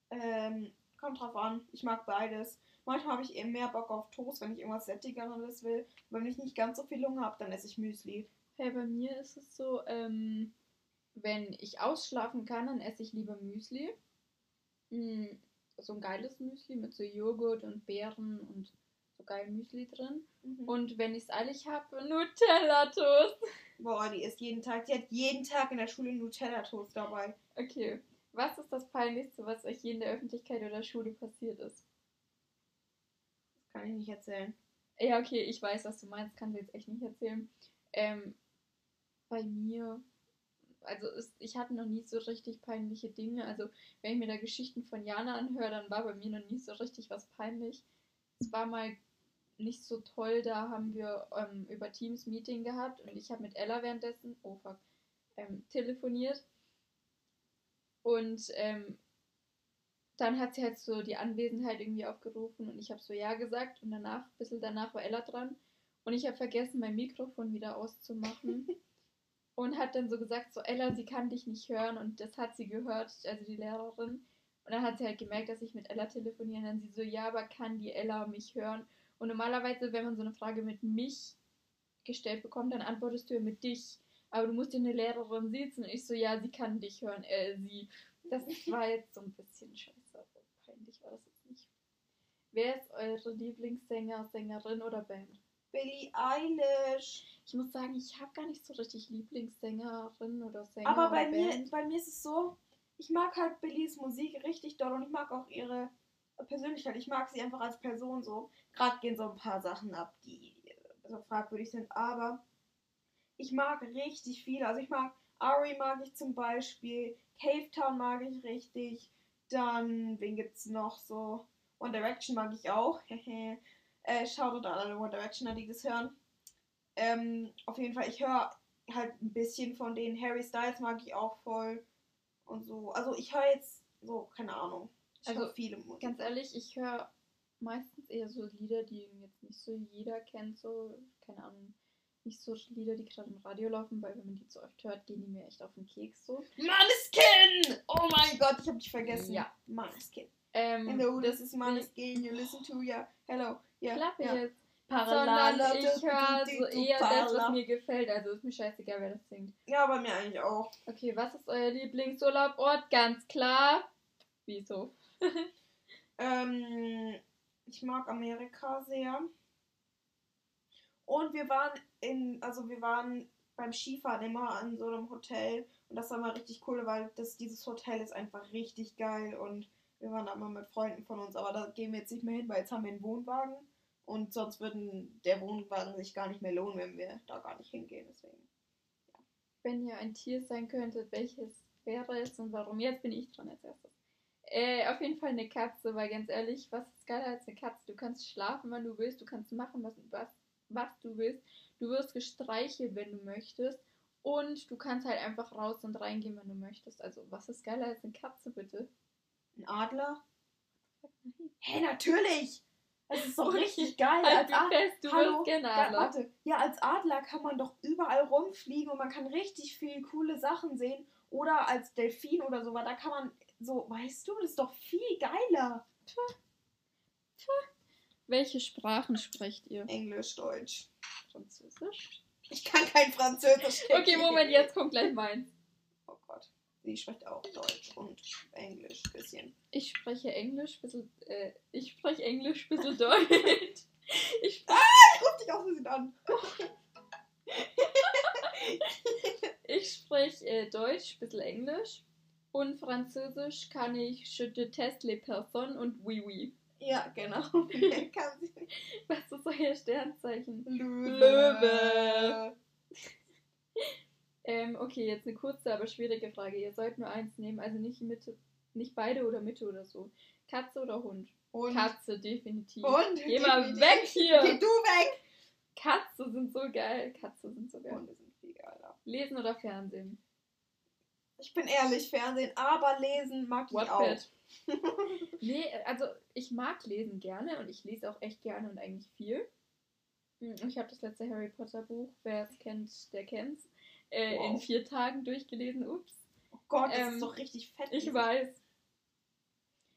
Ähm, kommt drauf an. Ich mag beides. Manchmal habe ich eben mehr Bock auf Toast, wenn ich irgendwas Sättigeres will. Wenn ich nicht ganz so viel Hunger habe, dann esse ich Müsli. Hey, bei mir ist es so, ähm, wenn ich ausschlafen kann, dann esse ich lieber Müsli. Mm, so ein geiles Müsli mit so Joghurt und Beeren und geil Müsli drin. Und Und wenn ich es eilig habe, Nutella-Toast. boah, die isst jeden Tag. Die hat jeden Tag in der Schule Nutella-Toast dabei. Okay. Was ist das Peinlichste, was euch je in der Öffentlichkeit oder Schule passiert ist? Das kann ich nicht erzählen. Ja, okay, ich weiß, was du meinst, kann dir jetzt echt nicht erzählen. Ähm, bei mir, also es, ich hatte noch nie so richtig peinliche Dinge. Also, wenn ich mir da Geschichten von Jana anhöre, dann war bei mir noch nie so richtig was peinlich. Es war mal nicht so toll, da haben wir ähm, über Teams Meeting gehabt und ich habe mit Ella währenddessen, oh fuck, ähm, telefoniert. Und ähm, dann hat sie halt so die Anwesenheit irgendwie aufgerufen und ich habe so Ja gesagt und danach, ein bisschen danach war Ella dran und ich habe vergessen, mein Mikrofon wieder auszumachen und hat dann so gesagt, so Ella, sie kann dich nicht hören und das hat sie gehört, also die Lehrerin. Und dann hat sie halt gemerkt, dass ich mit Ella telefoniere und dann sie so, ja, aber kann die Ella mich hören? Und normalerweise, wenn man so eine Frage mit mich gestellt bekommt, dann antwortest du ja mit dich. Aber du musst dir eine Lehrerin sitzen und ich so, ja, sie kann dich hören, äh, sie. Das war jetzt so ein bisschen scheiße, aber peinlich war das jetzt nicht. Wer ist eure Lieblingssänger, Sängerin oder Band? Billie Eilish. Ich muss sagen, ich habe gar nicht so richtig Lieblingssängerin oder Sänger Aber bei mir, Band. bei mir ist es so, ich mag halt Billies Musik richtig doll und ich mag auch ihre Persönlichkeit. Ich mag sie einfach als Person so. Gerade gehen so ein paar Sachen ab, die äh, so fragwürdig sind, aber ich mag richtig viel. Also ich mag Ari mag ich zum Beispiel. Cave Town mag ich richtig. Dann, wen gibt's noch so? One Direction mag ich auch. äh, Shoutout an alle One Directioner, die das hören. Ähm, auf jeden Fall, ich höre halt ein bisschen von denen. Harry Styles mag ich auch voll. Und so. Also ich höre jetzt so, keine Ahnung. Ich Also, viele Musik. Ganz ehrlich, ich höre meistens eher so Lieder, die jetzt nicht so jeder kennt, so, keine Ahnung, nicht so Lieder, die gerade im Radio laufen, weil wenn man die zu oft hört, gehen die mir echt auf den Keks so. Maneskin! Oh mein Gott, ich hab dich vergessen. Ja. Maneskin. Ähm, Hello, this is deswegen- Maneskin. You listen to ya. Hello. Ja. Klappe ja. jetzt. Parallel, ich höre so eher das, was mir gefällt. Also ist mir scheißegal, wer das singt. Ja, bei mir eigentlich auch. Okay, was ist euer Lieblingsurlaubort? Ganz klar. Wieso? Ähm, ich mag Amerika sehr. Und wir waren in, also wir waren beim Skifahren immer an so einem Hotel und das war mal richtig cool, weil das, dieses Hotel ist einfach richtig geil und wir waren da mal mit Freunden von uns, aber da gehen wir jetzt nicht mehr hin, weil jetzt haben wir einen Wohnwagen und sonst würden der Wohnwagen sich gar nicht mehr lohnen, wenn wir da gar nicht hingehen, deswegen. Wenn ihr ein Tier sein könntet, welches wäre es und warum? Jetzt bin ich dran als erstes. Äh, auf jeden Fall eine Katze, weil ganz ehrlich, was ist geiler als eine Katze? Du kannst schlafen, wann du willst, du kannst machen, was, was, was du willst. Du wirst gestreichelt, wenn du möchtest. Und du kannst halt einfach raus und reingehen, wenn du möchtest. Also, was ist geiler als eine Katze, bitte? Ein Adler? Hä, natürlich! Das ist doch richtig geil. Halt Als Adler. fest, du Hallo? gerne Ja, Adler. warte. Ja, als Adler kann man doch überall rumfliegen und man kann richtig viel coole Sachen sehen. Oder als Delfin oder so, weil da kann man so, weißt du, das ist doch viel geiler. Welche Sprachen sprecht ihr? Englisch, Deutsch. Französisch? Ich kann kein Französisch. Okay, Moment, jetzt kommt gleich meins. Oh Gott. Sie spricht auch Deutsch und Englisch ein bisschen. Ich spreche Englisch, bisschen, äh, ich spreche Englisch, bisschen Deutsch. Ich spreche Ich ruf dich auf Versehen an. Ich spreche äh, Deutsch, bisschen Englisch und Französisch kann ich Je déteste les personnes und oui oui. Ja, genau. Was ist euer Sternzeichen? Löwe. Löwe. Ähm, okay, jetzt eine kurze, aber schwierige Frage. Ihr sollt nur eins nehmen, also nicht Mitte, nicht beide oder Mitte oder so. Katze oder Hund? Und, Katze, definitiv. und Geh mal definitiv. weg hier! Geh du weg! Katze sind so geil. Katze sind so geil. Hunde sind viel geiler. Lesen oder Fernsehen? Ich bin ehrlich, Fernsehen, aber lesen mag ich auch. Nee, also ich mag lesen gerne und ich lese auch echt gerne und eigentlich viel. Hm, Ich habe das letzte Harry Potter Buch, wer es kennt, der kennt's, äh, in Wow. vier Tagen durchgelesen. Ups. Oh Gott, das Ähm, ist doch richtig fett. Ich dieses- weiß.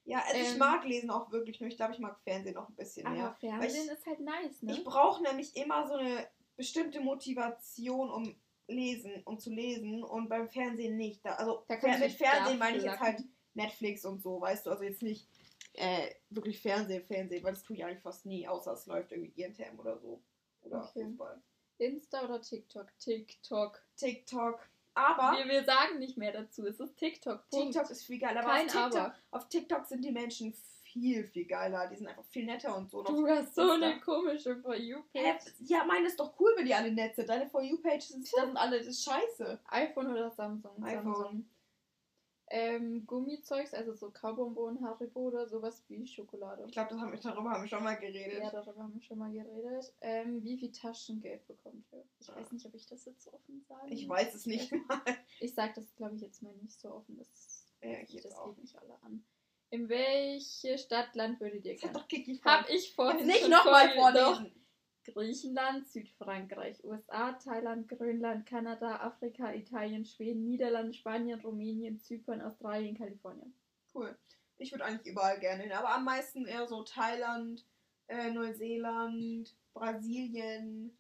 Ja, also ich Ähm, mag Lesen auch wirklich nur. Ich glaube, ich mag Fernsehen noch ein bisschen Aber mehr. Fernsehen ich- ist halt nice, ne? Ich brauche nämlich immer so eine bestimmte Motivation, um lesen, um zu lesen und beim Fernsehen nicht. Da, also Da kannst mit Fernsehen meine ich jetzt halt Netflix und so, weißt du, also jetzt nicht äh, wirklich Fernsehen, Fernsehen, weil das tue ich eigentlich fast nie, außer es läuft irgendwie INTM oder so. Oder Okay. Fußball. Insta oder TikTok? TikTok. TikTok. Aber Wir, wir sagen nicht mehr dazu. Es ist TikTok. Punkt. TikTok ist viel geiler. Aber Kein auf, TikTok, Aber. auf TikTok sind die Menschen viel, viel geiler. Die sind einfach viel netter und so. Du hast so eine komische For? You-Page. Ja, meine ist doch cool, wenn die alle nett sind. Deine For You-Pages sind, alle das ist scheiße. iPhone oder Samsung? iPhone. Samsung. Ähm, Gummizeugs, also so Kaubonbon, Haribo oder sowas wie Schokolade. Ich glaube, darüber haben wir schon mal geredet. Ja, darüber haben wir schon mal geredet. Ähm, wie viel Taschengeld bekommt ihr? Ich weiß nicht, ob ich das jetzt so offen sage. ich weiß es nicht mal. Ich sag das, glaube ich, jetzt mal nicht so offen. Das, Ja, ich das auch. geht nicht alle an. In welche Stadt, Land würdet ihr gerne? doch Kiki Hab ich vorhin Jetzt nicht nochmal vorlesen. Griechenland, Südfrankreich, USA, Thailand, Grönland, Kanada, Afrika, Italien, Schweden, Niederlande, Spanien, Rumänien, Zypern, Australien, Kalifornien. Cool. Ich würde eigentlich überall gerne hin, aber am meisten eher so Thailand, äh, Neuseeland, Brasilien.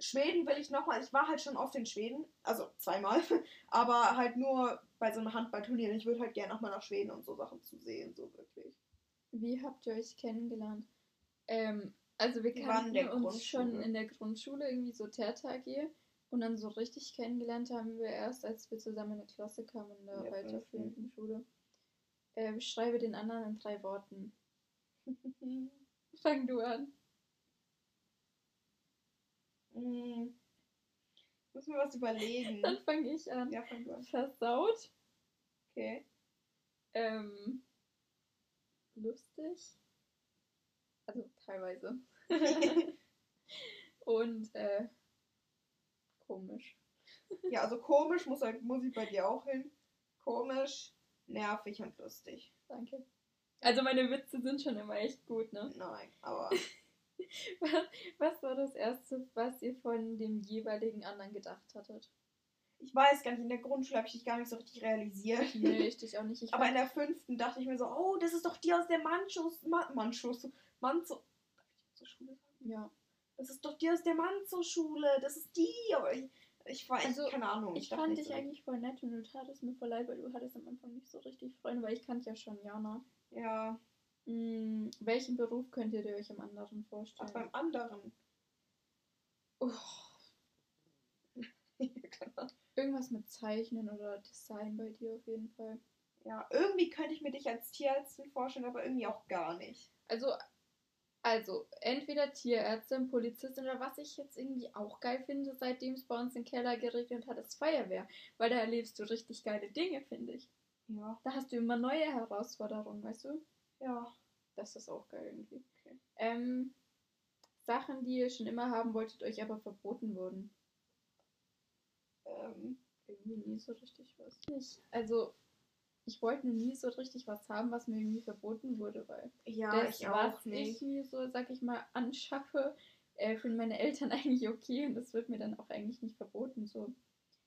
Schweden will ich nochmal. Ich war halt schon oft in Schweden, also zweimal, aber halt nur bei so einem Handballturnier. Ich würde halt gerne nochmal nach Schweden und so Sachen zu sehen, so wirklich. Wie habt ihr euch kennengelernt? Ähm, also wir kannten uns schon in der Grundschule, irgendwie so Theater AG. Und dann so richtig kennengelernt haben wir erst, als wir zusammen in eine Klasse kamen in der der weiterführenden Schule. Äh, beschreibe den anderen in drei Worten. Fang du an. Mm. Muss mir was überlegen. Dann fange ich an. Ja, fang du an. Versaut. Okay. Ähm, lustig. Also teilweise. Und äh, komisch. Ja, also komisch muss, halt- muss ich bei dir auch hin. Komisch, nervig und lustig. Danke. Also meine Witze sind schon immer echt gut, ne? Nein, aber Was, was war das Erste, was ihr von dem jeweiligen anderen gedacht hattet? ich weiß gar nicht, in der Grundschule habe ich dich gar nicht so richtig realisiert. Nee, ich dich auch nicht. Ich Aber in der fünften dachte ich mir so, oh, das ist doch die aus der Manchos, Ma Manchos, Manzo, darf ich zur Schule sagen? ja. Das ist doch die aus der Manzo-Schule, das ist die. Aber ich, ich war, Also, ich, keine Ahnung. Ich dachte fand dich so. eigentlich voll nett und du tatest mir voll leid, weil du hattest am Anfang nicht so richtig Freunde, weil ich kannte ja schon Jana. Ja, Hm, welchen Beruf könnt ihr euch am anderen ach, vorstellen? beim anderen. Oh, irgendwas mit Zeichnen oder Design bei dir auf jeden Fall. ja, irgendwie könnte ich mir dich als Tierärztin vorstellen, aber irgendwie auch gar nicht. Also, also entweder Tierärztin, Polizistin oder was ich jetzt irgendwie auch geil finde, seitdem es bei uns im Keller geregnet hat, ist Feuerwehr. Weil da erlebst du richtig geile Dinge, finde ich. Ja, Da hast du immer neue Herausforderungen, weißt du? Ja. Das ist auch geil irgendwie. Okay. Ähm, Sachen, die ihr schon immer haben wolltet, euch aber verboten wurden. Ähm, Irgendwie nie so richtig was. Ich, also, ich wollte nie so richtig was haben, was mir irgendwie verboten wurde, weil ja, das, ich was auch nicht. ich mir so, sag ich mal, anschaffe, äh, finden meine Eltern eigentlich okay und das wird mir dann auch eigentlich nicht verboten. So.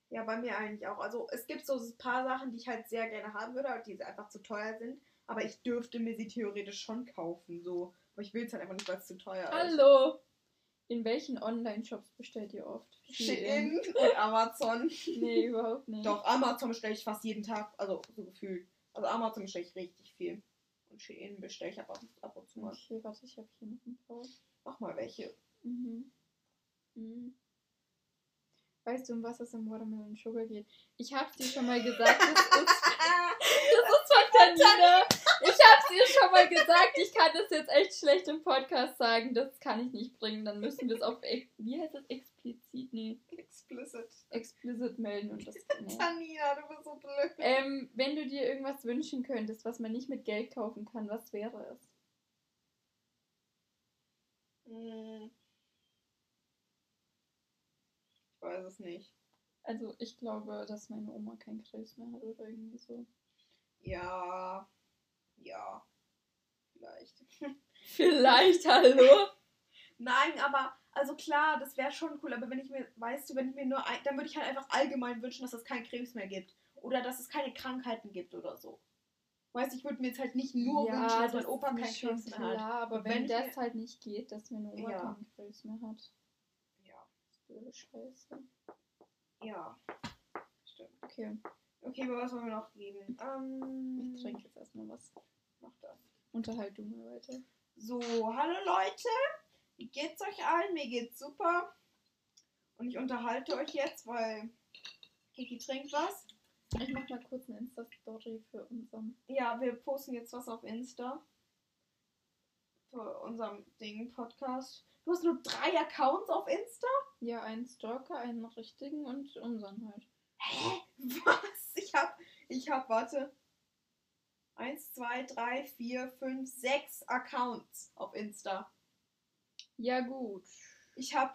Ja, bei mir eigentlich auch. Also es gibt so ein paar Sachen, die ich halt sehr gerne haben würde, aber die einfach zu teuer sind. Aber ich dürfte mir sie theoretisch schon kaufen, so. Aber ich will es halt einfach nicht, weil es zu teuer ist. Hallo! In welchen Online-Shops bestellt ihr oft? Shein und Amazon. Nee, überhaupt nicht. Doch, Amazon bestelle ich fast jeden Tag, also so gefühlt. Also Amazon bestelle ich richtig viel. Und Shein bestelle ich aber ab und zu mal. Okay, warte, ich habe hier noch ein paar. Mach mal welche. Mhm. Mhm. Weißt du, um was es im Watermelon Sugar geht? Ich hab's dir schon mal gesagt, das ist, das ist von Tanina. Ich hab's dir schon mal gesagt, ich kann das jetzt echt schlecht im Podcast sagen. Das kann ich nicht bringen. Dann müssen wir es auf, wie heißt das, explizit, nee, Explicit. explicit melden und das, nee. Tanina, du bist so blöd. Ähm, wenn du dir irgendwas wünschen könntest, was man nicht mit Geld kaufen kann, was wäre es? Hm. Ich weiß es nicht. Also, ich glaube, dass meine Oma keinen Krebs mehr hat oder irgendwie so. Ja. Ja. Vielleicht. Vielleicht, hallo? Nein, aber, also klar, das wäre schon cool, aber wenn ich mir, weißt du, wenn ich mir nur, ein, dann würde ich halt einfach allgemein wünschen, dass es keinen Krebs mehr gibt. Oder dass es keine Krankheiten gibt oder so. Weißt du, ich würde mir jetzt halt nicht nur wünschen, dass mein Opa keinen Krebs mehr hat. klar, aber wenn, wenn das halt nicht geht, dass meine Oma Ja. keinen Krebs mehr hat. Blöde Scheiße. Ja. Stimmt. Okay, Okay, aber was wollen wir noch reden? Ähm, ich trinke jetzt erstmal was. Mach das. Unterhalt du mal weiter. So, hallo Leute. Wie geht's euch allen? Mir geht's super. Und ich unterhalte euch jetzt, weil Kiki trinkt was. Ich mach mal kurz eine Insta-Story für unseren. Ja, wir posten jetzt was auf Insta. Für unserem Ding, Podcast. Du hast nur drei Accounts auf Insta? Ja, einen Stalker, einen richtigen und unseren halt. Hä? Was? Ich hab, ich hab, warte. Eins, zwei, drei, vier, fünf, sechs Accounts auf Insta. Ja, gut. Ich habe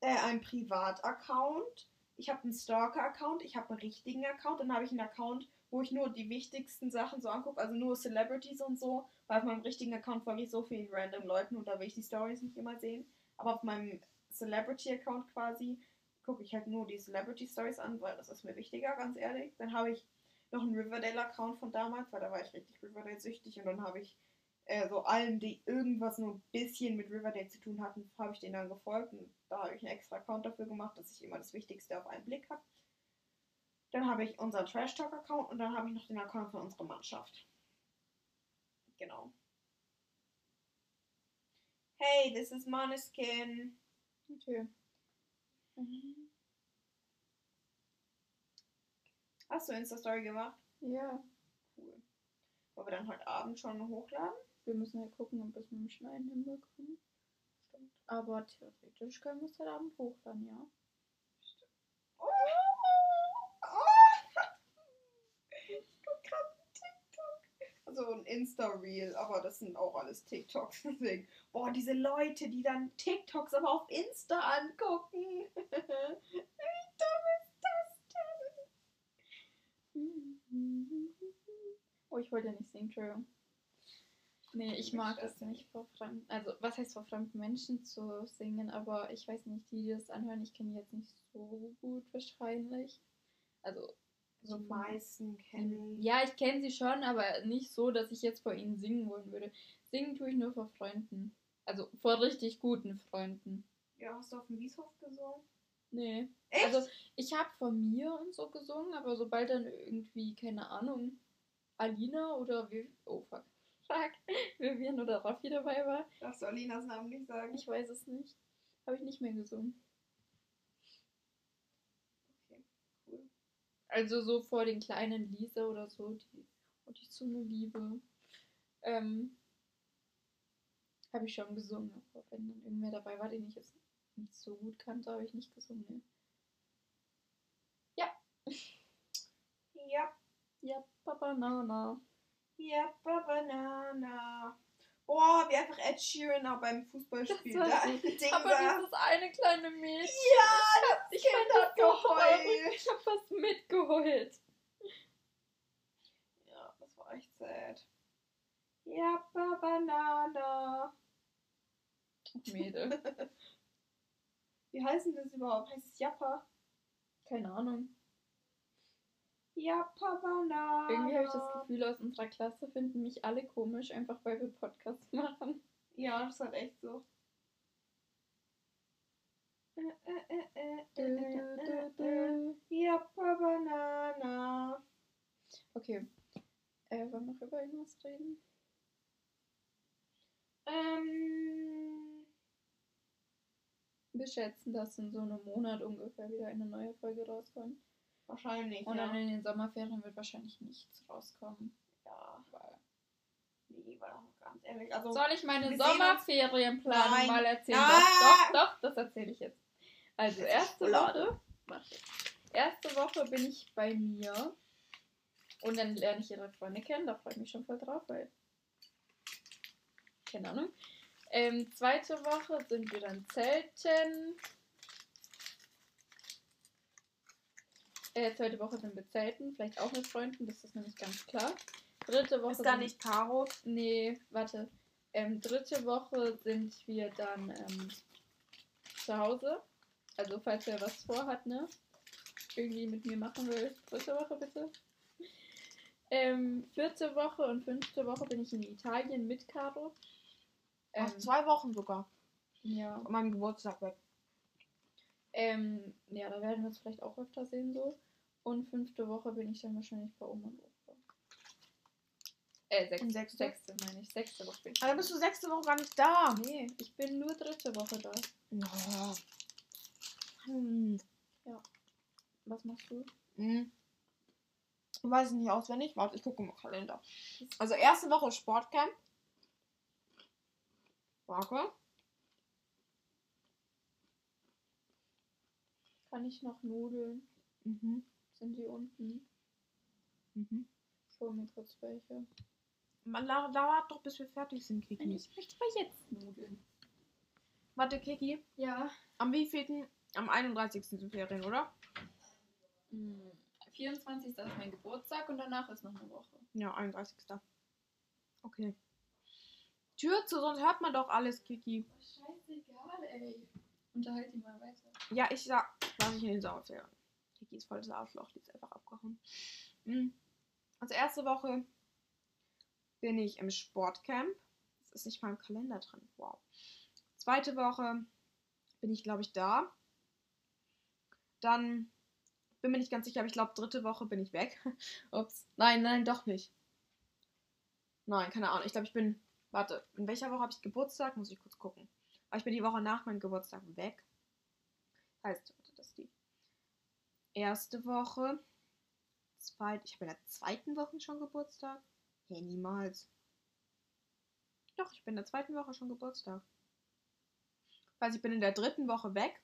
äh, einen Privataccount, ich habe einen Stalker-Account, ich habe einen richtigen Account, dann habe ich einen Account, wo ich nur die wichtigsten Sachen so angucke, also nur Celebrities und so, weil auf meinem richtigen Account folge ich so vielen random Leuten und da will ich die Stories nicht immer sehen. Aber auf meinem Celebrity-Account quasi gucke ich halt nur die Celebrity-Stories an, weil das ist mir wichtiger, ganz ehrlich. Dann habe ich noch einen Riverdale-Account von damals, weil da war ich richtig Riverdale-süchtig und dann habe ich äh, so allen, die irgendwas nur ein bisschen mit Riverdale zu tun hatten, habe ich denen dann gefolgt und da habe ich einen extra Account dafür gemacht, dass ich immer das Wichtigste auf einen Blick habe. Dann habe ich unseren Trash Talk Account und dann habe ich noch den Account von unserer Mannschaft. Genau. Hey, this is Måneskin. Okay. Mhm. Hast du Insta-Story gemacht? Ja, Cool. Wollen wir dann heute Abend schon hochladen? wir müssen halt gucken, ob wir es mit dem Schneiden hinbekommen. Stimmt. Aber theoretisch können wir es heute Abend hochladen, ja. So ein Insta-Reel, aber das sind auch alles TikToks. Deswegen, boah, diese Leute, die dann TikToks aber auf Insta angucken. Wie dumm ist das denn? Oh, ich wollte ja nicht singen, Entschuldigung. Nee, ich mag es nicht vor fremden, also was heißt vor fremden Menschen zu singen, aber ich weiß nicht, die, die das anhören, ich kenne die jetzt nicht so gut wahrscheinlich. Also so Die von- meisten kennen. Ja, ich kenne sie schon, aber nicht so, dass ich jetzt vor ihnen singen wollen würde. Singen tue ich nur vor Freunden. Also vor richtig guten Freunden. Ja, hast du auf dem Wieshof gesungen? Nee. Echt? Also ich habe von mir und so gesungen, aber sobald dann irgendwie, keine Ahnung, Alina oder Viv oh fuck, fuck, Vivian oder Raffi dabei war, Darfst du Alinas Namen nicht sagen? ich weiß es nicht, habe ich nicht mehr gesungen. Okay, cool. Also so vor den kleinen Lisa oder so, die, oh, die eine Liebe. Ähm, habe ich schon gesungen, aber wenn dann irgendwer dabei war, den ich jetzt nicht so gut kannte, habe ich nicht gesungen. Nee. Ja, Ja, Papa, na, na. ja, Banana. Boah, wie einfach Ed Sheeran auch beim Fußballspiel Das da. Ding Aber dieses eine kleine Mädchen. Ja, Ich Kind das hat geheult. Ich hab fast mitgeheult. Ja, das war echt sad. Ja, Banana. Mädel. Wie heißen das überhaupt? Heißt es Jappa? Keine Ahnung. Jappa Banana. Irgendwie habe ich das Gefühl, aus unserer Klasse finden mich alle komisch, einfach weil wir Podcasts machen. Ja, das ist halt echt so. Du. Jappa Banana. Okay. Äh, wollen wir noch über irgendwas reden? Ähm. Wir schätzen, dass in so einem Monat ungefähr wieder eine neue Folge rauskommt. Wahrscheinlich. Und ja. dann in den Sommerferien wird wahrscheinlich nichts rauskommen. ja. Weil Nee, war doch ganz ehrlich. Also. Soll ich meine Sommerferienplanung mal erzählen? Ah! Doch, doch, doch, das erzähle ich jetzt. Also, erste Woche. Warte. Erste Woche bin ich bei mir. Und dann lerne ich ihre Freunde kennen. Da freue ich mich schon voll drauf, weil. Keine Ahnung. Ähm, zweite Woche sind wir dann zelten. Äh, zweite Woche sind wir zelten. Vielleicht auch mit Freunden, das ist nämlich ganz klar. Dritte Woche. Ist da sind- nicht Caro? Nee, warte. Ähm, dritte Woche sind wir dann ähm, zu Hause. Also falls wer was vorhat, ne? Irgendwie mit mir machen will. Dritte Woche bitte. Ähm, vierte Woche und fünfte Woche bin ich in Italien mit Caro. Ähm, Ach, zwei Wochen sogar. ja. An meinem Geburtstag weg. Ähm, ja, da werden wir uns vielleicht auch öfter sehen so. Und fünfte Woche bin ich dann wahrscheinlich bei Oma und Opa. Äh, sechste, sechste? sechste meine ich. Sechste Woche bin ich. Aber dann bist du sechste Woche gar nicht da. Nee, ich bin nur dritte Woche da. Ja. Hm. Was machst du? Hm. Ich weiß es nicht auswendig. Warte, ich gucke mal Kalender. Also erste Woche Sportcamp. Warte. Kann ich noch Nudeln? Mhm. Sind die unten? Mhm. Ich hole mir kurz welche. Man da- dauert doch, bis wir fertig sind, Kiki. Ich möchte aber jetzt Nudeln. Warte, Kiki. Ja. Am wievielten? Am 31. sind Ferien, oder? Hm, 24. ist mein Geburtstag und danach ist noch eine Woche. Ja, 31. Okay. Tür zu, sonst hört man doch alles, Kiki. Scheißegal, ey. Unterhalt die mal weiter. Ja, ich sag, lass ich in den Sommerferien. Kiki ist voll das Arschloch, die ist einfach abgehauen. Mhm. Also erste Woche bin ich im Sportcamp. Das ist nicht mal im Kalender drin. Wow. Zweite Woche bin ich, glaube ich, da. Dann bin mir nicht ganz sicher, aber ich glaube, dritte Woche bin ich weg. Ups. Nein, nein, doch nicht. Nein, keine Ahnung. Ich glaube, ich bin. Warte, in welcher Woche habe ich Geburtstag? Muss ich kurz gucken. Aber ich bin die Woche nach meinem Geburtstag weg. Heißt, warte, das ist die erste Woche. Zweit, ich habe in der zweiten Woche schon Geburtstag. Hey, niemals. Doch, ich bin in der zweiten Woche schon Geburtstag. Weiß ich bin in der dritten Woche weg.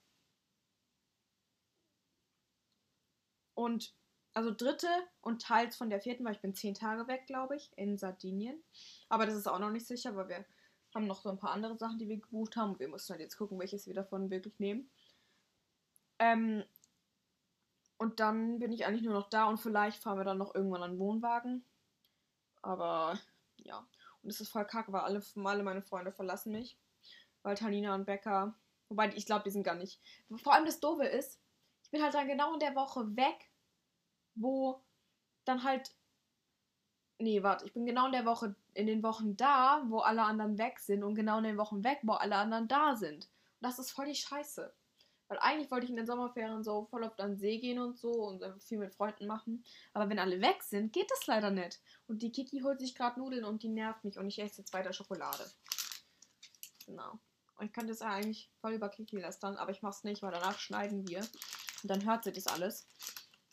Und also dritte und teils von der vierten, weil ich bin zehn Tage weg, glaube ich, in Sardinien. Aber das ist auch noch nicht sicher, weil wir haben noch so ein paar andere Sachen, die wir gebucht haben. Wir müssen halt jetzt gucken, welches wir davon wirklich nehmen. Ähm, und dann bin ich eigentlich nur noch da und vielleicht fahren wir dann noch irgendwann einen Wohnwagen. Aber ja. Und es ist voll kacke, weil alle, alle meine Freunde verlassen mich. Weil Tanina und Becker. Wobei ich glaube, die sind gar nicht. Vor allem das Doofe ist, ich bin halt dann genau in der Woche weg, wo dann halt. Nee, warte, ich bin genau in der Woche, in den Wochen da, wo alle anderen weg sind und genau in den Wochen weg, wo alle anderen da sind. Und das ist voll die Scheiße. Weil eigentlich wollte ich in den Sommerferien so voll oft an den See gehen und so und viel mit Freunden machen. Aber wenn alle weg sind, geht das leider nicht. Und die Kiki holt sich gerade Nudeln und die nervt mich und ich esse jetzt weiter Schokolade. Genau. Und ich könnte es eigentlich voll über Kiki lästern, aber ich mach's nicht, weil danach schneiden wir. Und dann hört sie das alles.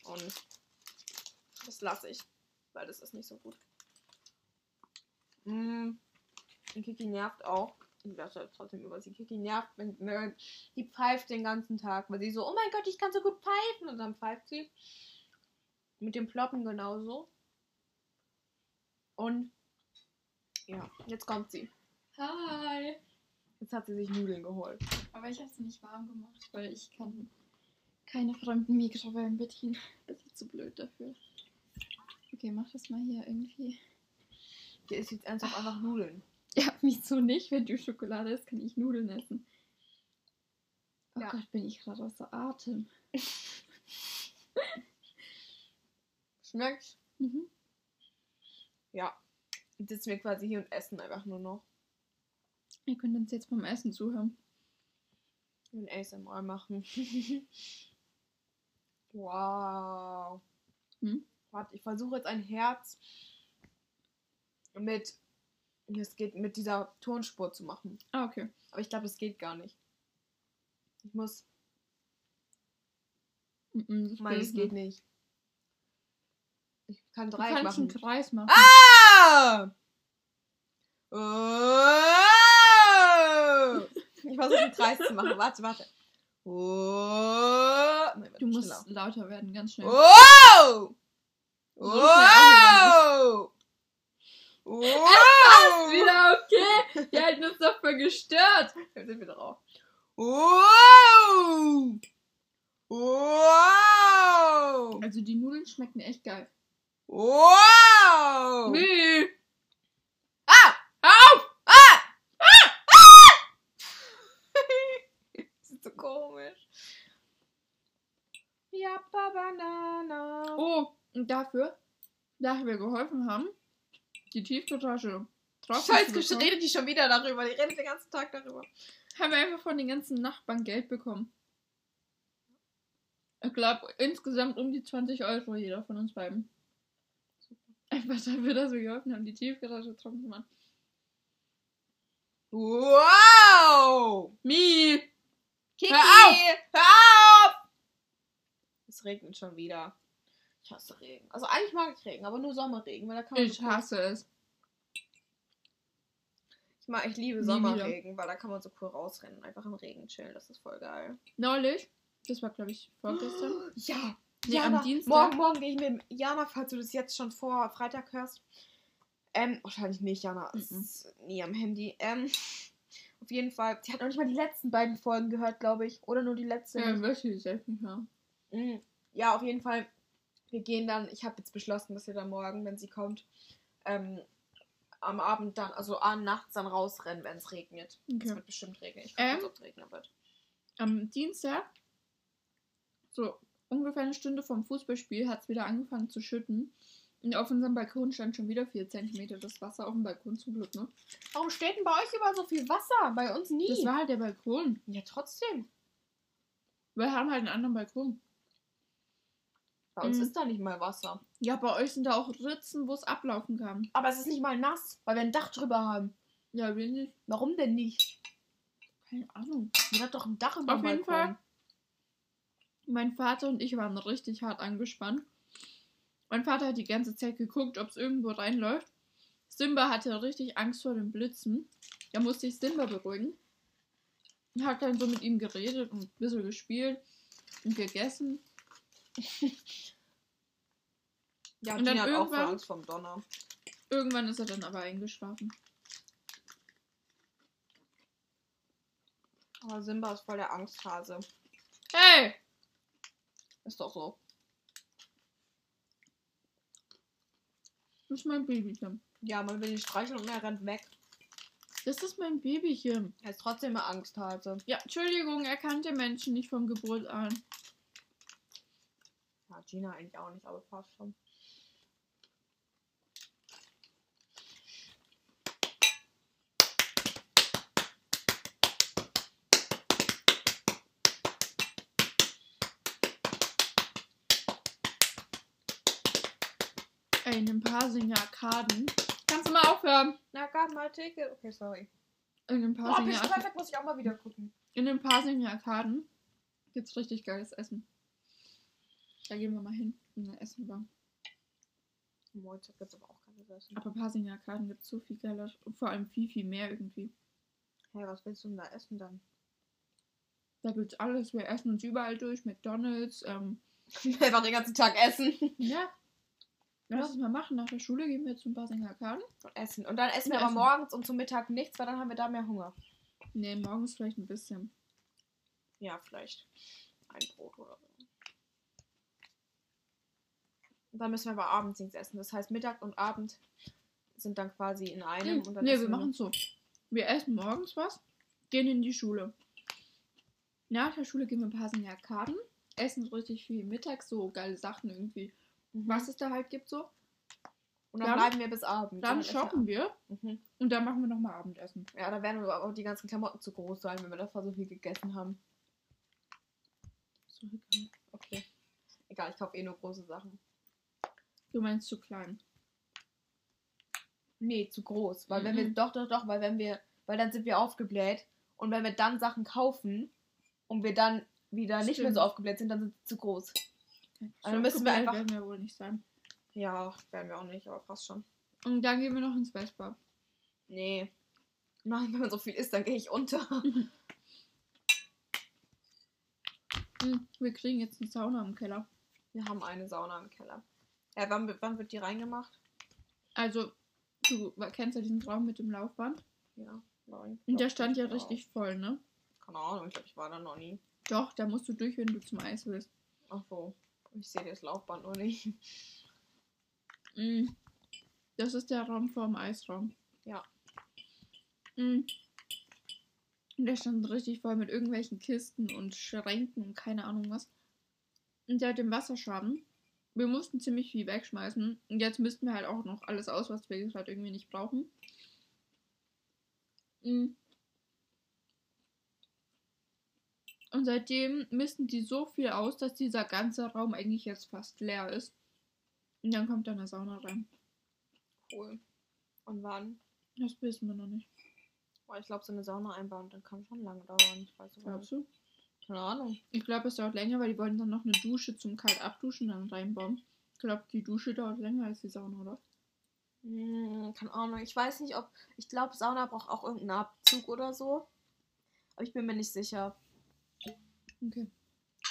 Und das lasse ich, weil das ist nicht so gut. Mm. Und Kiki nervt auch ich lasse trotzdem über sie. Kiki nervt, wenn, wenn die pfeift den ganzen Tag, weil sie so, oh mein Gott, ich kann so gut pfeifen. Und dann pfeift sie. Mit dem Ploppen genauso. Und ja, jetzt kommt sie. Hi. Jetzt hat sie sich Nudeln geholt. Aber ich habe sie nicht warm gemacht, weil ich kann keine fremden Mikrowellen bedienen. Das ist zu blöd dafür. Okay, mach das mal hier irgendwie. Hier ist jetzt ernsthaft einfach Nudeln. Ja, wieso nicht? Wenn du Schokolade isst, kann ich Nudeln essen. Oh Ja. Gott, bin ich gerade außer Atem. Schmeckt? Mhm. Ja. Jetzt sitzen wir quasi hier und essen einfach nur noch. Ihr könnt uns jetzt beim Essen zuhören. Und ASMR machen. wow. Hm? Warte, ich versuche jetzt ein Herz mit. Es geht mit dieser Tonspur zu machen. Ah, okay. Aber ich glaube, es geht gar nicht. Ich muss. Mhm, das Nein, es geht nicht. Ich kann Du Dreieck kannst machen. einen Kreis machen. Ah! Oh! Ich versuche einen Kreis zu machen. Warte, warte. Oh! Nein, warte, Du musst lauter werden, ganz schnell. Oh! Schnell auch Oh! Oh! Passt wieder, okay? Die halten uns doch voll gestört. Jetzt sind wir drauf. Oh! Wow! Also die Nudeln schmecken echt geil. Wow! Nee. Ah! Auf! Das ist so komisch. Ja, Banana. Oh, und dafür, da wir geholfen haben, die Tiefgarage bekommen, redet die schon wieder darüber. Die redet den ganzen Tag darüber. haben wir einfach von den ganzen Nachbarn Geld bekommen. Ich glaube, insgesamt um die 20 Euro jeder von uns beiden. Einfach dafür, dass wir geholfen haben, die Tiefgarage trocken zu machen. Wow! Mi! Kiki! Hör auf! Hör auf! Es regnet schon wieder. Ich hasse Regen. Also eigentlich mag ich Regen, aber nur Sommerregen, weil da kann man Ich so cool- hasse es. Ich mag, ich liebe Nie Sommerregen, weil da kann man so cool rausrennen einfach im Regen chillen. Das ist voll geil. Neulich, das war glaube ich vorgestern. Ja. Nee, Jana, am Dienstag. Morgen, morgen gehe ich mit Jana, falls du das jetzt schon vor Freitag hörst. Ähm, wahrscheinlich nicht, Jana. Es Mhm. ist nie am Handy. Ähm, auf jeden Fall. Sie hat noch nicht mal die letzten beiden Folgen gehört, glaube ich. Oder nur die letzte. Ja, möchte ich selbst nicht. Mm, Ja, auf jeden Fall. Wir gehen dann, ich habe jetzt beschlossen, dass wir dann morgen, wenn sie kommt, ähm, am Abend dann, also ah, nachts dann rausrennen, wenn es regnet. Es Okay. wird bestimmt regnen. Ich Ähm? gucke, ob es regnen wird. Am Dienstag, so ungefähr eine Stunde vom Fußballspiel, hat es wieder angefangen zu schütten. Und auf unserem Balkon stand schon wieder 4 cm das Wasser auf dem Balkon zum Glück, ne? Warum steht denn bei euch überall so viel Wasser? Bei uns nie. Das war halt der Balkon. ja, trotzdem. Wir haben halt einen anderen Balkon. Bei uns Mhm. ist da nicht mal Wasser. Ja, bei euch sind da auch Ritzen, wo es ablaufen kann. Aber es ist nicht mal nass, weil wir ein Dach drüber haben. Ja, wir nicht. Warum denn nicht? Keine Ahnung. Man hat doch ein Dach im Auf jeden. Fall. Mein Vater und ich waren richtig hart angespannt. Mein Vater hat die ganze Zeit geguckt, ob es irgendwo reinläuft. Simba hatte richtig Angst vor den Blitzen. Da musste ich Simba beruhigen. Und hat dann so mit ihm geredet und ein bisschen gespielt und gegessen. Ja, Und dann hat auch irgendwann- Angst vom Donner. Irgendwann ist er dann aber eingeschlafen. Aber Simba ist voll der Angsthase. Hey! Ist doch so. Das ist mein Babychen. Ja, man will ihn streicheln und er rennt weg. Das ist mein Babychen. Er ist trotzdem eine Angsthase. Ja, Entschuldigung, er kannte Menschen nicht von Geburt an. Ja, Gina eigentlich auch nicht, aber fast schon. Ey, in ein paar Singer Arkaden. Kannst du mal aufhören? Na, gab mal Ticket. Okay, sorry. In ein Oh, paar Singer Pitch Arkaden. Perfect muss ich auch mal wieder gucken. In den Pasinger Arkaden gibt's richtig geiles Essen. Da gehen wir mal hin und dann essen wir. Heute gibt es aber auch keine Essen. Aber Pasinger Arkaden gibt's so viel geiler und vor allem viel, viel mehr irgendwie. Hey, was willst du denn da essen dann? Da gibt's alles. Wir essen uns überall durch. McDonalds. Ähm, Einfach den ganzen Tag essen. ja. Lass es mal machen. Nach der Schule gehen wir zum Pasinger Arkaden. Und essen. Und dann essen Ja, wir aber essen. morgens und zum Mittag nichts, weil dann haben wir da mehr Hunger. Nee, morgens vielleicht ein bisschen. Ja, vielleicht ein Brot oder so. Und dann müssen wir aber abends nichts essen. Das heißt, Mittag und Abend sind dann quasi in einem. Hm, Und dann nee, wir machen so. Wir essen morgens was, gehen in die Schule. Nach der Schule gehen wir ein paar Arkaden, essen so richtig viel mittags, so geile Sachen irgendwie. Mhm. Was es da halt gibt so. Und dann Dann- bleiben wir bis Abend. Dann wir shoppen wir. Mhm. und dann machen wir nochmal Abendessen. Ja, da werden aber auch die ganzen Klamotten zu groß sein, wenn wir davor so viel gegessen haben. So. Okay. Egal, ich kaufe eh nur große Sachen. Du meinst zu klein. Nee, zu groß. Weil wenn wir. Mhm. Doch, doch, doch, weil wenn wir. Weil dann sind wir aufgebläht. Und wenn wir dann Sachen kaufen und wir dann wieder nicht mehr Stimmt. so aufgebläht sind, dann sind sie zu groß. Also So müssen wir einfach- werden wir wohl nicht sein. Ja, werden wir auch nicht, aber fast schon. Und dann gehen wir noch ins Vespa. Nee. Nein, wenn man so viel isst, dann gehe ich unter. Hm, wir kriegen jetzt eine Sauna im Keller. Wir haben eine Sauna im Keller. Ja, wann, wann wird die reingemacht? Also, du kennst ja diesen Raum mit dem Laufband. Ja, nein. Und der stand ja richtig voll, ne? Keine Ahnung, ich glaube, ich war da noch nie. Doch, da musst du durch, wenn du zum Eis willst. Ach so. Ich sehe das Laufband nur nicht. Mm. Das ist der Raum vor dem Eisraum. Ja. Mm. Und der stand richtig voll mit irgendwelchen Kisten und Schränken und keine Ahnung was. Und der hat den Wasserschaden. Wir mussten ziemlich viel wegschmeißen. Und jetzt müssten wir halt auch noch alles aus, was wir gerade irgendwie nicht brauchen. Mm. Und seitdem misten die so viel aus, dass dieser ganze Raum eigentlich jetzt fast leer ist. Und dann kommt da eine Sauna rein. Cool. Und wann? Das wissen wir noch nicht. Boah, ich glaube, so eine Sauna einbauen, dann kann schon lange dauern. Ich weiß nicht. Glaubst du? Keine Ahnung. Ich glaube, es dauert länger, weil die wollen dann noch eine Dusche zum kalt abduschen dann reinbauen. Ich glaube, die Dusche dauert länger als die Sauna, oder? Hm, keine Ahnung. Ich weiß nicht, ob. Ich glaube, Sauna braucht auch irgendeinen Abzug oder so. Aber ich bin mir nicht sicher. Okay.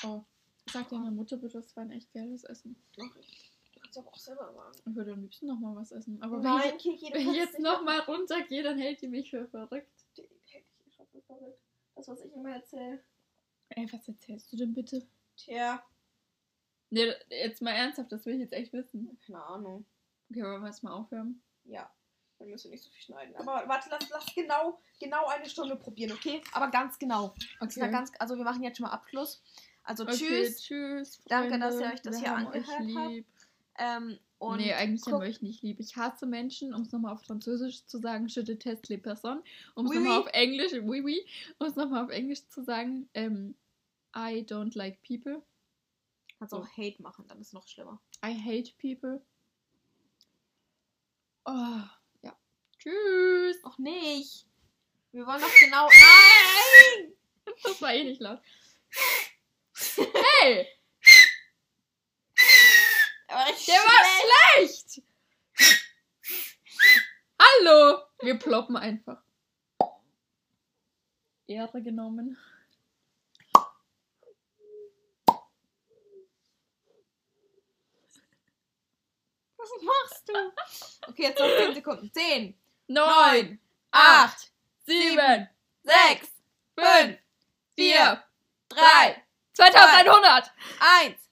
Oh. Sag deiner Mutter bitte, das war ein echt geiles Essen. Noch nicht. Du kannst aber auch selber sagen. Ich würde am liebsten nochmal was essen. Aber wenn Nein, ich, Kiki, wenn ich jetzt nochmal runtergehe, dann hält die mich für verrückt. Die hält schon für verrückt. Das, was ich immer erzähle. Ey, was erzählst du denn bitte? Tja, Nee, jetzt mal ernsthaft, das will ich jetzt echt wissen. keine Ahnung. Okay, wollen wir jetzt mal aufhören? Ja, dann müssen wir nicht so viel schneiden. Aber warte, lass, lass genau, genau eine Stunde probieren, okay? Aber ganz genau. Das war ganz, also wir machen jetzt schon mal Abschluss. Also Okay, tschüss. tschüss. Danke, dass ihr Freunde. euch das Wir hier angehört habt. Ähm, und nee, eigentlich haben wir euch nicht lieb. Ich hasse Menschen, um es nochmal auf Französisch zu sagen, je déteste les personnes. Um es Oui, nochmal oui. auf Englisch, oui, oui, um es nochmal auf Englisch zu sagen, ähm, I don't like people. kannst auch Hate machen, dann ist es noch schlimmer. I hate people. Oh, ja. Tschüss. Noch nicht. Wir wollen doch genau. Nein! Das war eh nicht laut. Hey, Aber richtig der war schlecht. Hallo. Wir ploppen einfach. Ehre genommen. Was machst du? Okay, jetzt noch 10 Sekunden. 10, 9, 8, 7, 6, 5, 4, 3, 2100. 1.